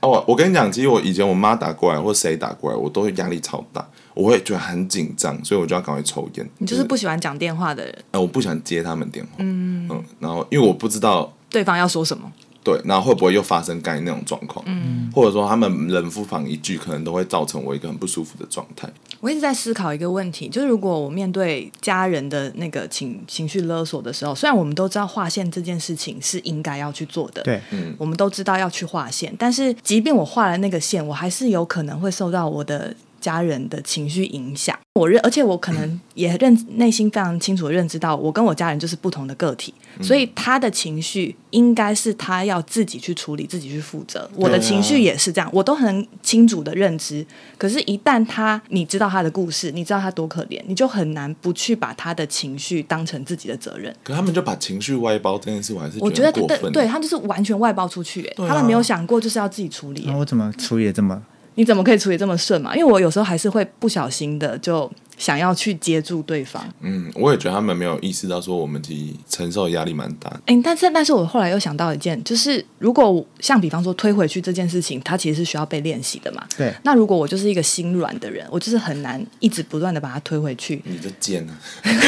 S3: 哦，我跟你讲，其实我以前我妈打过来或谁打过来，我都会压力超大，我会觉得很紧张，所以我就要赶快抽烟。
S2: 你就是不喜欢讲电话的人？
S3: 哎，我不喜欢接他们电话，嗯嗯，然后因为我不知道
S2: 对方要说什么。
S3: 对，那会不会又发生刚才那种状况？嗯，或者说他们人夫房一句，可能都会造成我一个很不舒服的状态。
S2: 我一直在思考一个问题，就是如果我面对家人的那个情情绪勒索的时候，虽然我们都知道划线这件事情是应该要去做的，
S1: 对，
S2: 嗯，我们都知道要去划线，但是即便我画了那个线，我还是有可能会受到我的。家人的情绪影响，我认，而且我可能也认内心非常清楚的认知到，我跟我家人就是不同的个体，所以他的情绪应该是他要自己去处理，自己去负责。我的情绪也是这样，我都很清楚的认知。可是，一旦他你知道他的故事，你知道他多可怜，你就很难不去把他的情绪当成自己的责任。
S3: 可他们就把情绪外包这件事，我还是
S2: 我
S3: 觉
S2: 得对，对他就是完全外包出去，哎，他们没有想过就是要自己处理。
S1: 那我怎么处理的这么？
S2: 你怎么可以处理这么顺嘛？因为我有时候还是会不小心的就想要去接住对方。
S3: 嗯，我也觉得他们没有意识到说我们其实承受压力蛮大。
S2: 哎，但是但是我后来又想到一件，就是如果像比方说推回去这件事情，它其实是需要被练习的嘛。
S1: 对。
S2: 那如果我就是一个心软的人，我就是很难一直不断的把它推回去。
S3: 你的贱啊！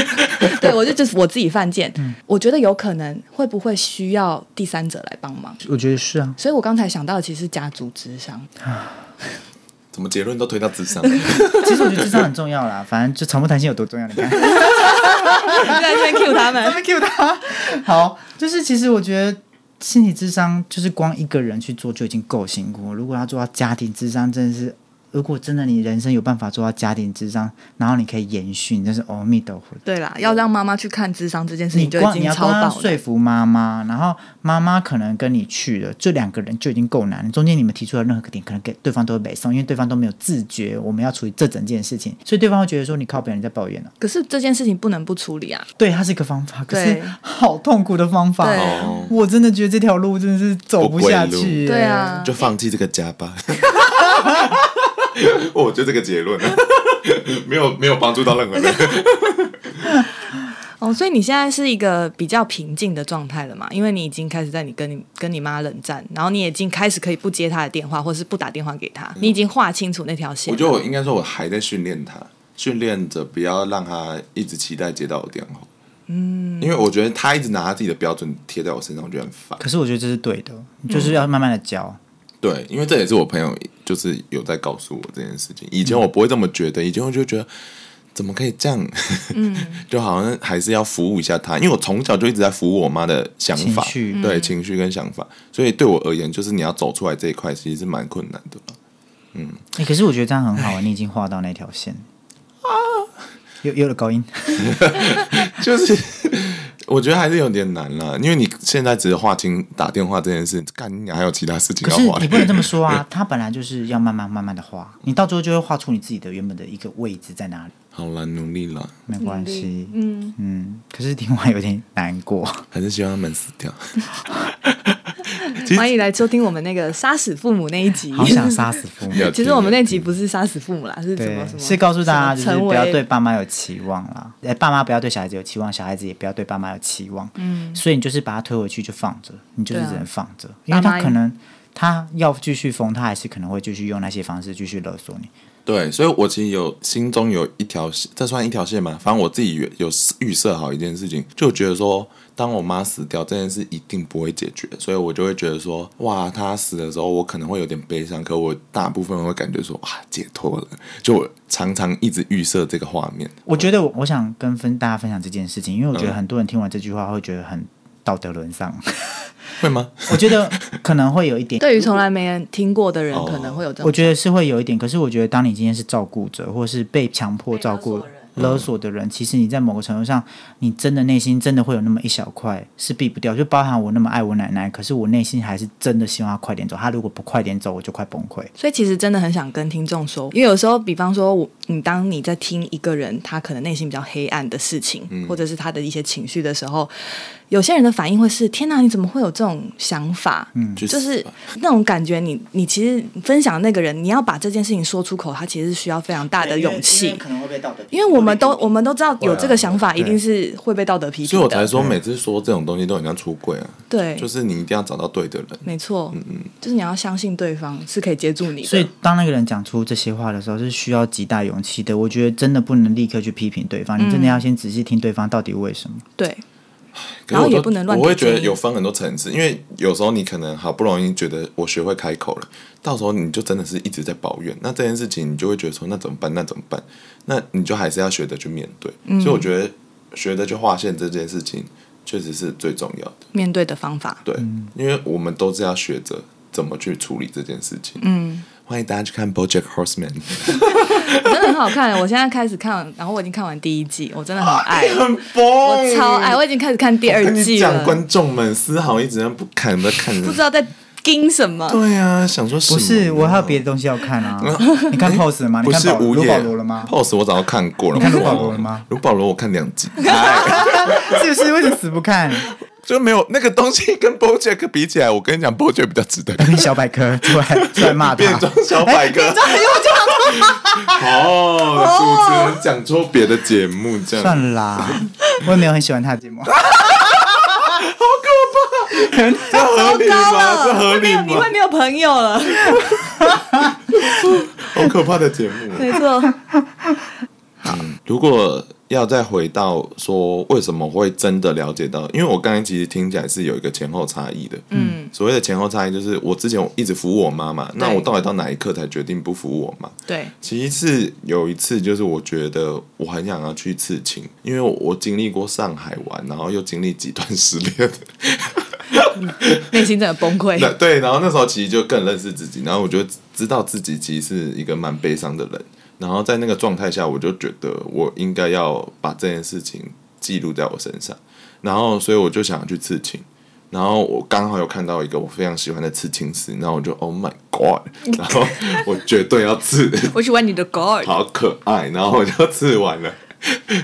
S2: 对，我就就是我自己犯贱。嗯。我觉得有可能会不会需要第三者来帮忙？
S1: 我觉得是啊。
S2: 所以我刚才想到的其实是家族之商。
S3: 怎么结论都推到智商？
S1: 其实我觉得智商很重要啦，反正就传播弹性有多重要，你看。
S2: 在这边 Q 他们，
S1: 这边 Q 他。好，就是其实我觉得心理智商就是光一个人去做就已经够辛苦，如果要做到家庭智商，真的是如果真的你人生有办法做到家庭智商，然后你可以延续，你真是阿弥陀佛。
S2: 对啦，要让妈妈去看智商这件事
S1: 你
S2: 情就已经
S1: 光你要
S2: 超爆了。
S1: 光要说服妈妈，然后妈妈可能跟你去了，这两个人就已经够难了。中间你们提出的任何个点，可能给对方都会北送，因为对方都没有自觉我们要处理这整件事情，所以对方会觉得说你靠别人在抱怨了、
S2: 可是这件事情不能不处理啊。
S1: 对，它是一个方法，可是好痛苦的方法
S3: 哦，
S1: 我真的觉得这条路真的是走不下去。
S2: 对啊，
S3: 就放弃这个家吧。我就这个结论，没有没有帮助到任何人。
S2: 哦，所以你现在是一个比较平静的状态了嘛？因为你已经开始在你跟你跟你妈冷战，然后你已经开始可以不接她的电话，或是不打电话给她，你已经划清楚那条线。
S3: 我觉得我应该说，我还在训练她，训练着不要让她一直期待接到我电话。嗯，因为我觉得她一直拿她自己的标准贴在我身上，我觉得很烦。
S1: 可是我觉得这是对的，就是要慢慢的教。
S3: 对，因为这也是我朋友就是有在告诉我这件事情。以前我不会这么觉得，以前我就觉得怎么可以这样，嗯，就好像还是要服务一下他，因为我从小就一直在服务我妈的想法，对情绪跟想法，所以对我而言，就是你要走出来这一块，其实是蛮困难的吧。
S1: 欸可是我觉得这样很好啊，你已经画到那条线。啊，有有了高音，
S3: 就是我觉得还是有点难了，因为你现在只是划清打电话这件事，干你还有其他事情
S1: 可是
S3: 要划。
S1: 你。不能这么说啊，他本来就是要慢慢慢慢的画，你到最后就会画出你自己的原本的一个位置在哪里，
S3: 好了，努力了，
S1: 没关系，
S2: 嗯，
S1: 嗯，可是听完有点难过，
S3: 还是希望他们死掉。
S2: 欢迎来收听我们那个杀死父母那一集。
S1: 好想杀死父母。
S2: 其实我们那集不是杀死父母啦，是什么什，么？
S1: 是告诉大家就是不要对爸妈有期望啦，哎，爸妈不要对小孩子有期望，小孩子也不要对爸妈有期望，嗯，所以你就是把他推回去就放着，你就是只能放着，因为他可能他要继续疯，他还是可能会继续用那些方式继续勒索你。
S3: 对，所以我其实有心中有一条线，这算一条线吗？反正我自己有有预设好一件事情，就觉得说，当我妈死掉这件事一定不会解决，所以我就会觉得说，哇，她死的时候我可能会有点悲伤，可我大部分会感觉说，哇，解脱了。就我常常一直预设这个画面。
S1: 我觉得我我想跟分大家分享这件事情，因为我觉得
S3: 嗯
S1: 很多人听完这句话会觉得很道德沦丧，
S3: 会吗？
S1: 我觉得可能会有一点。
S2: 对于从来没人听过的人，
S3: 哦
S2: 可能会有这种。
S1: 我觉得是会有一点，可是我觉得当你今天是照顾者，或是被强迫照顾
S2: 被勒索的人
S1: 其实你在某个程度上，你真的内心真的会有那么一小块是避不掉，就包含我那么爱我奶奶，可是我内心还是真的希望她快点走。她如果不快点走，我就快崩溃。
S2: 所以其实真的很想跟听众说，因为有时候，比方说我，你当你在听一个人他可能内心比较黑暗的事情，
S3: 嗯
S2: 或者是他的一些情绪的时候，有些人的反应会是：天哪，你怎么会有这种想法？嗯，就是那种感觉你，你其实分享的那个人，你要把这件事情说出口，他其实是需要非常大的勇气。
S1: 可能会被道德，
S2: 因为我们都我们都知道有这个想法，一定是会被道德批评的。
S3: 所以我才说，每次说这种东西都很像出轨啊，
S2: 对，
S3: 就是你一定要找到对的人。
S2: 没错，嗯嗯就是你要相信对方是可以接住你的。
S1: 所以当那个人讲出这些话的时候，是需要极大勇气的。我觉得真的不能立刻去批评对方，你真的要先仔细听对方到底为什么。
S2: 对，然后也不能乱
S3: 我会觉得有分很多层次，因为有时候你可能好不容易觉得我学会开口了，到时候你就真的是一直在抱怨，那这件事情你就会觉得说那怎么办？那怎么办？那你就还是要学着去面对。
S2: 嗯
S3: 所以我觉得学着去划线这件事情确实是最重要的。
S2: 面对的方法，
S3: 对，因为我们都是要学着怎么去处理这件事情。
S2: 嗯，
S3: 欢迎大家去看《BoJack Horseman》，
S2: 真的很好看。我现在开始看，然后我已经看完第一季，我真的很爱，
S3: 很疯，
S2: 我超爱，我已经开始看第二季了，
S3: 观众们丝毫一直不看，不看，
S2: 不知道在盯什么。
S3: 对啊，想说什么
S1: 不是，我还有别的东西要看啊。你看 Pose 了吗？你
S3: 不
S1: 看保卢
S3: 是无业
S1: 保罗了吗
S3: ？？Pose 我早就看过了。
S1: 你看卢
S3: 我
S1: 保罗了吗？
S3: 卢保罗我看两集，哎
S1: 是不是？为什么死不看？
S3: 就没有那个东西跟 BoJack 比起来，我跟你讲，BoJack 比较值得
S1: 小百科出来出来骂他。
S3: 变装小百科，哦，主持人讲错别的节目，这样
S1: 算啦，我也没有很喜欢他的节目。
S3: 好可怕这合理
S2: 高
S3: 吗？这，合理
S2: 没有，你
S3: 吗
S2: 会？没有朋友了。
S3: 好可怕的节目。
S2: 没错，
S3: 嗯，如果要再回到说为什么会真的了解到，因为我刚才其实听起来是有一个前后差异的。
S2: 嗯，
S3: 所谓的前后差异，就是我之前一直服务我妈妈，那我到底到哪一刻才决定不服务我妈？
S2: 对，
S3: 其实是有一次，就是我觉得我很想要去刺青，因为我我经历过上海玩，然后又经历几段失恋，
S2: 内心真的崩溃。
S3: 那对，然后那时候其实就更认识自己，然后我就自知道自己其实是一个蛮悲伤的人，然后在那个状态下，我就觉得我应该要把这件事情记录在我身上，然后所以我就想要去刺青。然后我刚好有看到一个我非常喜欢的刺青师，然后我就 Oh my God！然后我绝对要刺，
S2: 我喜欢你的 God，
S3: 好可爱。然后我就刺完了，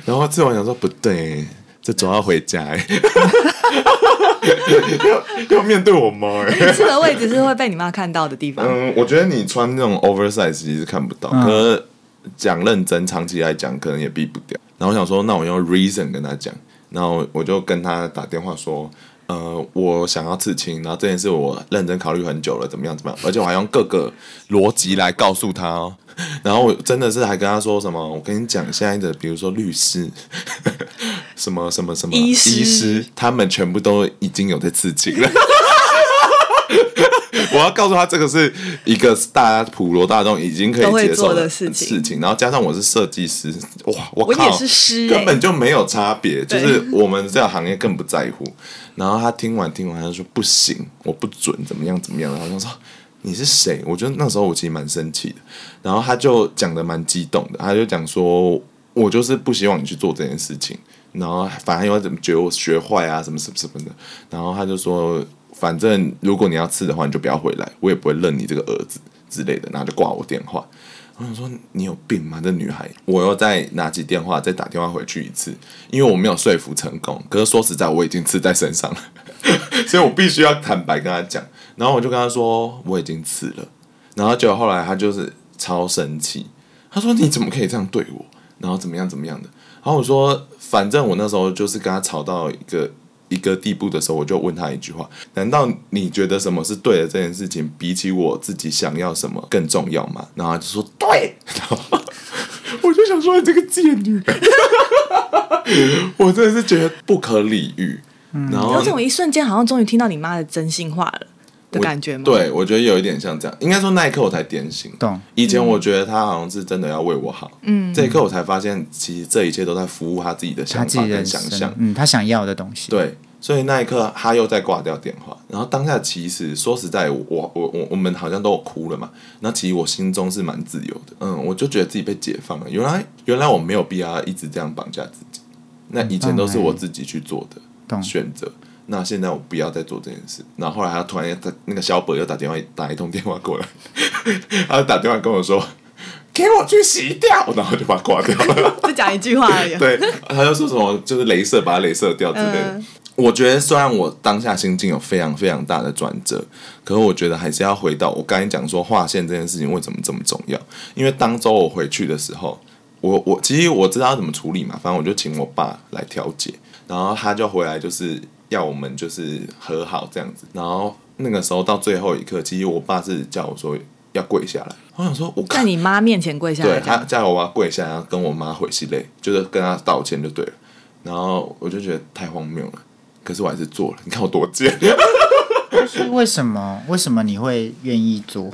S3: 然后刺完想说不对，这总要回家哎，要要面对我妈哎。
S2: 刺的位置是会被你妈看到的地方。
S3: 嗯，我觉得你穿那种 oversize 其实看不到，可是讲认真，长期来讲可能也避不掉。然后我想说，那我用 reason 跟他讲，然后我就跟他打电话说。呃，我想要刺青，然后这件事我认真考虑很久了，怎么样怎么样，而且我还用各个逻辑来告诉他哦。然后我真的是还跟他说什么，我跟你讲，现在的比如说律师，什么什么什么
S2: 医
S3: 师，他们全部都已经有在刺青了。我要告诉他，这个是一个大家普罗大众已经可以接受
S2: 的
S3: 事
S2: 情。
S3: 事情然后加上我是设计师，哇，我
S2: 也是师，
S3: 根本就没有差别。就是我们这个行业更不在乎。然后他听完听完，他就说不行，我不准，怎么样怎么样。然后他说你是谁？我觉得那时候我其实蛮生气的。然后他就讲的蛮激动的，他就讲说，我就是不希望你去做这件事情。然后反正又怎么觉得我学坏啊，什么什么什么的。然后他就说。反正如果你要吃的话，你就不要回来，我也不会认你这个儿子之类的，然后就挂我电话。我想说你有病吗？这女孩，我又再拿起电话再打电话回去一次，因为我没有说服成功。可是说实在，我已经刺在身上了，所以我必须要坦白跟他讲。然后我就跟他说我已经刺了，然后结果后来他就是超生气，他说你怎么可以这样对我？然后怎么样怎么样的？然后我说反正我那时候就是跟他吵到一个。一个地步的时候，我就问他一句话：难道你觉得什么是对的这件事情，比起我自己想要什么更重要吗？然后他就说对，我就想说你这个贱女，我真的是觉得不可理喻。然后
S2: 有种一瞬间，好像终于听到你妈的真心话了。的感觉吗？
S3: 对，我觉得有一点像这样。应该说那一刻我才点醒。
S1: 懂。
S3: 以前我觉得他好像是真的要为我好。嗯。这一刻我才发现，其实这一切都在服务他自己的想法跟想象。
S1: 嗯，他想要的东西。
S3: 对。所以那一刻他又在挂掉电话，然后当下其实说实在，我我我我们好像都有哭了嘛。那其实我心中是蛮自由的。嗯，我就觉得自己被解放了。原来原来我没有必要一直这样绑架自己。那以前都是我自己去做的选择。那现在我不要再做这件事。然后后来他突然他那个小本又打电话打一通电话过来，他打电话跟我说：“给我去洗掉。”然后就把他挂掉了。
S2: 就讲一句话而已。
S3: 对，他就说什么就是镭射把它镭射掉之类的。我觉得虽然我当下心境有非常非常大的转折，可是我觉得还是要回到我刚才讲说划线这件事情为什么这么重要？因为当周我回去的时候，我我其实我知道怎么处理嘛，反正我就请我爸来调解，然后他就回来就是。要我们就是和好这样子，然后那个时候到最后一刻，其实我爸是叫我说要跪下来。我想说，我
S2: 在你妈面前跪下来，
S3: 对他叫我妈跪下，然后跟我妈回心泪，就是跟他道歉就对了。然后我就觉得太荒谬了，可是我还是做了。你看我多贱。
S1: 是为什么？为什么你会愿意做？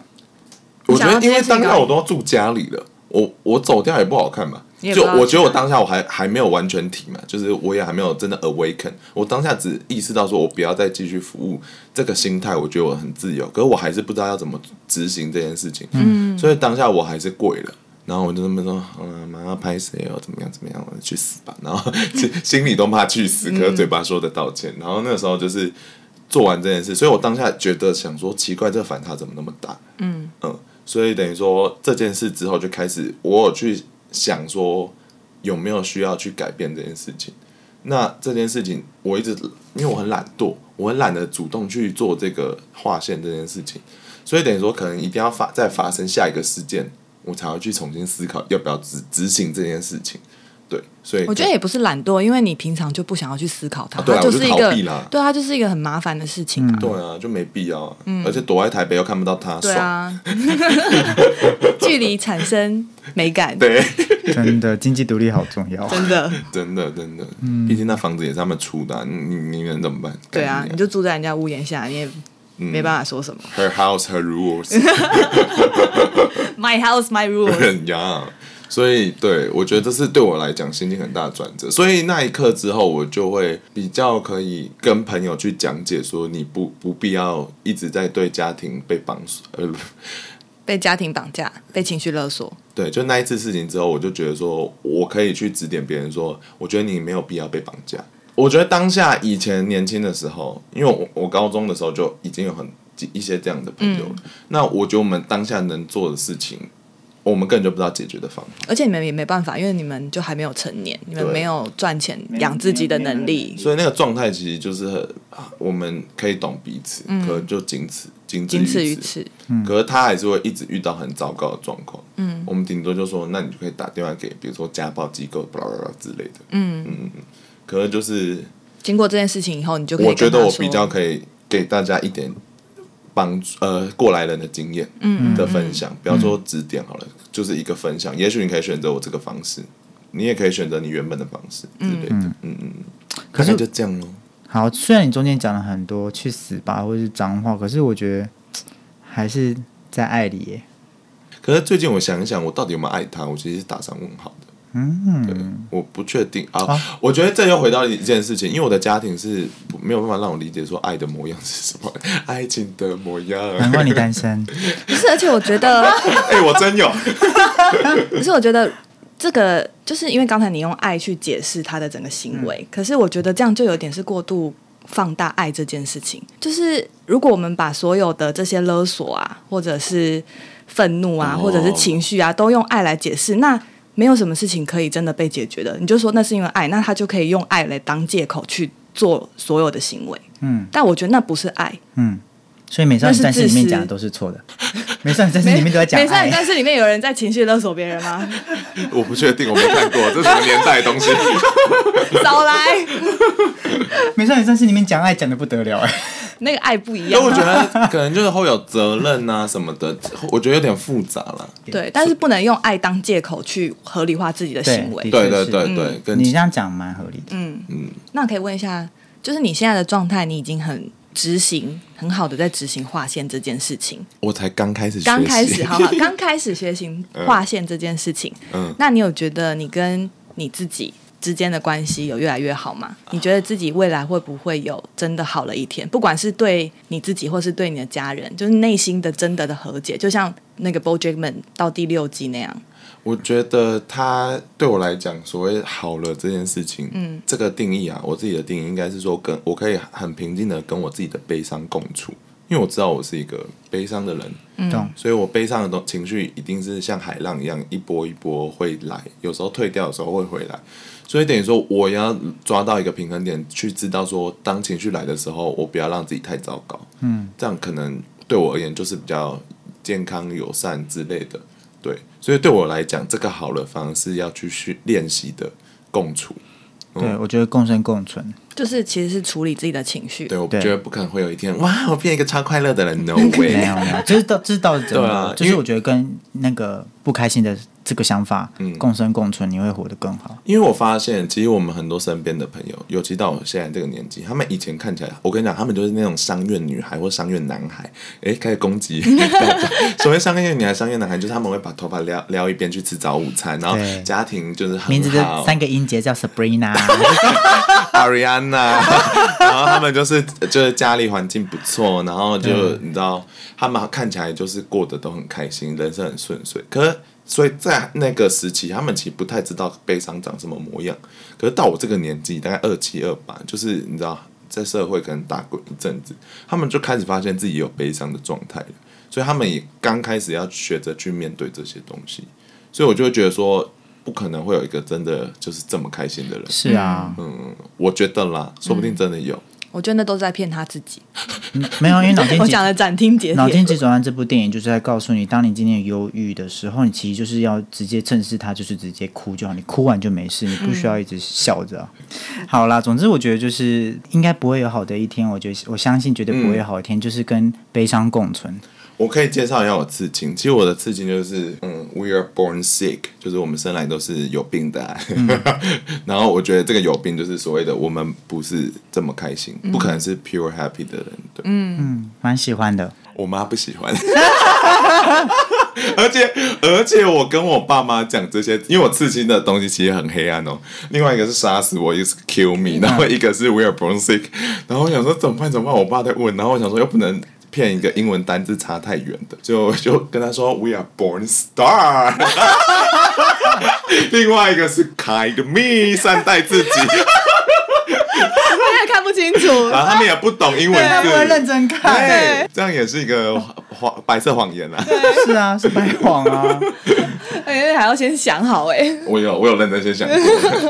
S3: 我觉得因为当下我都要住家里了，我我走掉也不好看嘛。就我觉得我当下我还还没有完全体嘛，就是我也还没有真的 awaken。我当下只意识到说我不要再继续服务这个心态，我觉得我很自由，可是我还是不知道要怎么执行这件事情。嗯，所以当下我还是跪了，然后我就那么说，嗯，马上拍谁哦，怎么样怎么样，我去死吧！然后 心里都怕去死，可是嘴巴说的道歉。然后那时候就是做完这件事，所以我当下觉得想说，奇怪，这个反差怎么那么大？嗯嗯，所以等于说这件事之后就开始我有去。想说有没有需要去改变这件事情？那这件事情我一直因为我很懒惰，我很懒得主动去做这个划线这件事情，所以等于说可能一定要发再发生下一个事件，我才会去重新思考要不要执执行这件事情。对，所以
S2: 我觉得也不是懒惰，因为你平常就不想要去思考它，
S3: 它
S2: 就是一个
S3: 对
S2: 它就是一个很麻烦的事情啊。
S3: 对啊，就没必要，而且躲在台北又看不到它，
S2: 对啊，距离产生美感，
S3: 对，
S1: 真的经济独立好重要，
S2: 真的，
S3: 真的，真的，毕竟那房子也是他们出的，你你能怎么办？
S2: 对啊，你就住在人家屋檐下，你也没办法说什么。
S3: Her house, her rules.
S2: My house, my rules.
S3: 呀。所以，对我觉得这是对我来讲心情很大的转折。所以那一刻之后，我就会比较可以跟朋友去讲解说，你不不必要一直在对家庭被绑，呃，
S2: 被家庭绑架，被情绪勒索。
S3: 对，就那一次事情之后，我就觉得说，我可以去指点别人说，我觉得你没有必要被绑架。我觉得当下以前年轻的时候，因为我我高中的时候就已经有很一些这样的朋友了，那我觉得我们当下能做的事情。我们根本就不知道解决的方法，
S2: 而且你们也没办法，因为你们就还没有成年，你们没有赚钱养自己的能力，
S3: 所以那个状态其实就是很我们可以懂彼此，可就仅此仅
S2: 仅
S3: 此
S2: 于此。
S3: 可是他还是会一直遇到很糟糕的状况。嗯，我们顶多就说，那你就可以打电话给，比如说家暴机构，巴拉巴拉之类的。嗯嗯，可能就是
S2: 经过这件事情以后，你就可以
S3: 我觉得我比较可以给大家一点。帮助呃过来人的经验的分享，不要说指点好了，就是一个分享。也许你可以选择我这个方式，你也可以选择你原本的方式之类的。嗯嗯，可是就这样咯。
S1: 好，虽然你中间讲了很多去死吧或者是脏话，可是我觉得还是在爱里耶。
S3: 可是最近我想一想，我到底有没有爱他？我其实是打上问号的。嗯，对，我不确定啊。我觉得这又回到一件事情，因为我的家庭是没有办法让我理解说爱的模样是什么，爱情的模样。
S1: 难怪你单身。
S2: 不是，而且我觉得，
S3: 哎，我真有。
S2: 可是我觉得这个就是因为刚才你用爱去解释他的整个行为，可是我觉得这样就有点是过度放大爱这件事情。就是如果我们把所有的这些勒索啊，或者是愤怒啊，或者是情绪啊，都用爱来解释，那。没有什么事情可以真的被解决的，你就说那是因为爱，那他就可以用爱来当借口去做所有的行为。嗯，但我觉得那不是爱。
S1: 嗯，所以美少女战士里面讲的都是错的。美少女战士里面都在讲
S2: 美少女战士里面有人在情绪勒索别人吗？
S3: 我不确定，我没看过，这是什么年代的东西？
S2: 少来！
S1: 美少女战士里面讲爱讲的不得了哎。
S2: 那个爱不一样，
S3: 所以我觉得可能就是会有责任啊什么的，我觉得有点复杂了。
S2: 对，但是不能用爱当借口去合理化自己的行为。
S3: 对对对对，
S1: 你这样讲蛮合理的。
S2: 嗯嗯，那可以问一下，就是你现在的状态，你已经很执行很好的在执行划线这件事情。
S3: 我才刚开始，
S2: 刚开始，好好，刚开始学习划线这件事情。嗯，那你有觉得你跟你自己？之间的关系有越来越好吗？你觉得自己未来会不会有真的好了一天？不管是对你自己，或是对你的家人，就是内心的真的的和解，就像那个 BoJackman 到第六季那样。
S3: 我觉得他对我来讲，所谓好了这件事情，嗯，这个定义啊，我自己的定义应该是说，跟我可以很平静的跟我自己的悲伤共处，因为我知道我是一个悲伤的人，嗯，所以我悲伤的东情绪一定是像海浪一样，一波一波会来，有时候退掉的时候会回来。所以等于说，我要抓到一个平衡点，去知道说，当情绪来的时候，我不要让自己太糟糕。嗯，这样可能对我而言就是比较健康、友善之类的。对，所以对我来讲，这个好的方式是要去训练习的共处。
S1: 对，我觉得共生共存，
S2: 就是其实是处理自己的情绪。
S3: 对，我觉得不可能会有一天，哇，我变一个超快乐的人，no
S1: way，没有没有，这是到知道真的，就是我觉得跟那个不开心的这个想法，嗯，共生共存，你会活得更好。
S3: 因为我发现，其实我们很多身边的朋友，尤其到我现在这个年纪，他们以前看起来，我跟你讲，他们就是那种商院女孩或商院男孩，哎，开始攻击。所谓商院女孩、商院男孩，就是他们会把头发撩撩一边去吃早午餐，然后家庭就是
S1: 名字就三个音节叫 Sabrina。
S3: Ariana，然后他们就是就是家里环境不错，然后就你知道，他们看起来就是过得都很开心，人生很顺遂。可是，所以在那个时期，他们其实不太知道悲伤长什么模样。可是到我这个年纪，大概二七二八，就是你知道，在社会可能打滚一阵子，他们就开始发现自己有悲伤的状态了。所以他们也刚开始要学着去面对这些东西。所以我就会觉得说。不可能会有一个真的就是这么开心的人。
S1: 是啊，
S3: 嗯，我觉得啦，说不定真的有。
S2: 我觉得那都在骗他自己。
S1: 没有，因为脑筋
S2: 我讲的斩钉截铁。
S1: 脑筋急转弯这部电影就是在告诉你，当你今天忧郁的时候，你其实就是要直接正视它，就是直接哭就好。你哭完就没事，你不需要一直笑着。好啦，总之我觉得就是应该不会有好的一天。我觉得我相信绝对不会有好一天，就是跟悲伤共存。
S3: 我可以介绍一下我刺青。其实我的刺青就是，嗯，We are born sick，就是我们生来都是有病的。然后我觉得这个有病就是所谓的我们不是这么开心，不可能是 pure happy 的人。对，
S1: 嗯嗯，蛮喜欢的。
S3: 我妈不喜欢，而且而且我跟我爸妈讲这些，因为我刺青的东西其实很黑暗哦。另外一个是杀死我，一个是 kill me，然后一个是 We are born sick。然后我想说怎么办？怎么办？我爸在问，然后我想说又不能。骗一个英文单字差太远的，就就跟他说 We are born star，另外一个是 Kind me 善待自己，
S2: 他也看不清楚。
S3: 然后他们也不懂英文
S1: 他
S3: 字，
S1: 不会认真看。
S3: 对，这样也是一个谎白色谎言啊。
S1: 是啊，是白谎啊。
S2: 哎，还要先想好哎。
S3: 我有我有认真先想过，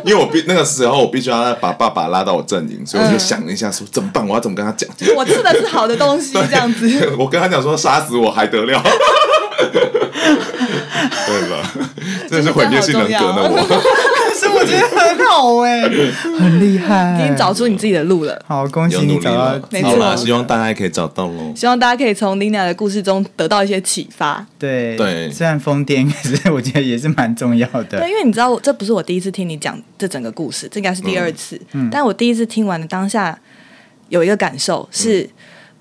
S3: 因为我必那个时候我必须要把爸爸拉到我阵营，所以我就想了一下说怎么办，我要怎么跟他讲。
S2: 我吃的是好的东西，这样子。
S3: 我跟他讲说杀死我还得了，对吧？真的是毁灭性人格呢我。
S1: 我觉得很好哎、很厉害，
S2: 已经找出你自己的路了。
S1: 好，恭喜你找到，
S2: 没
S3: 好啦，希望大家可以找到喽。
S2: 希望大家可以从 Lina 的故事中得到一些启发。
S1: 对
S3: 对
S1: 虽然疯癫，可是我觉得也是蛮重要的
S2: 对，。因为你知道，我这不是我第一次听你讲这整个故事，这应该是第二次。
S1: 嗯
S2: 但我第一次听完的当下，有一个感受是，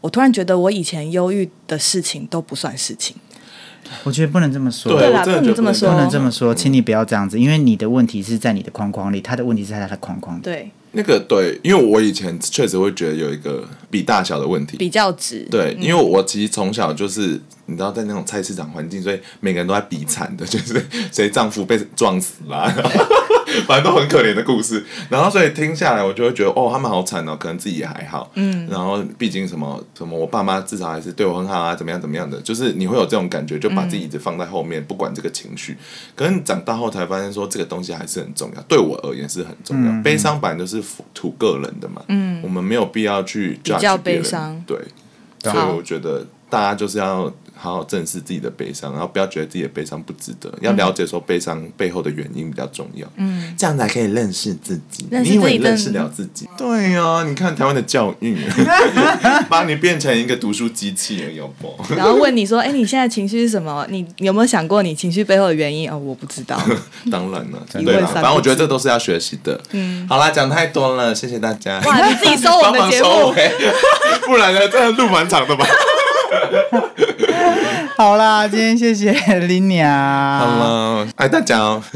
S2: 我突然觉得我以前忧郁的事情都不算事情。
S1: 我觉得不能这么说，
S3: 对，
S2: 啦不能这么说。
S1: 不能这么说，请你不要这样子，因为你的问题是在你的框框里，他的问题是在他的框框里。
S2: 对，
S3: 那个对，因为我以前确实会觉得有一个比大小的问题。
S2: 比较值。
S3: 对，因为我其实从小就是你知道，在那种菜市场环境，所以每个人都在比惨的，就是谁丈夫被撞死啦、反正都很可怜的故事。然后所以听下来，我就会觉得哦，他们好惨哦，可能自己也还好。嗯，然后毕竟什么什么，我爸妈至少还是对我很好啊，怎么样怎么样的，就是你会有这种感觉，就把自己一直放在后面，不管这个情绪。可是你长大后才发现，说这个东西还是很重要，对我而言是很重要。悲伤本来就是图个人的嘛，嗯，我们没有必要去
S2: 较悲伤
S3: 对。所
S2: 好
S3: 以我觉得大家就是要好好正视自己的悲伤，然后不要觉得自己的悲伤不值得，要了解说悲伤背后的原因比较重要。嗯，这样才可以认识自己。你以为认识了自己？对呀、你看台湾的教育，把你变成一个读书机器人，有不？
S2: 然后问你说：“哎，你现在情绪是什么？你你有没有想过你情绪背后的原因？”哦，我不知道。
S3: 当然了，
S2: 一
S3: 对啦，
S2: 问三不知
S3: 反正我觉得这都是要学习的。嗯，好啦，讲太多了，谢谢大家。
S2: 哇，你自己收我们的节目，
S3: 不然呢，真的录蛮长的吧？
S1: 好啦，今天谢谢 Lina。
S3: 好了，爱大家哦。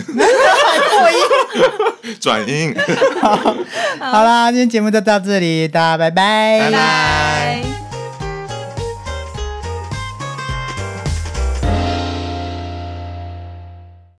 S3: 转音。
S1: 好啦，今天节目就到这里，大家拜拜，
S3: 拜拜
S2: 拜。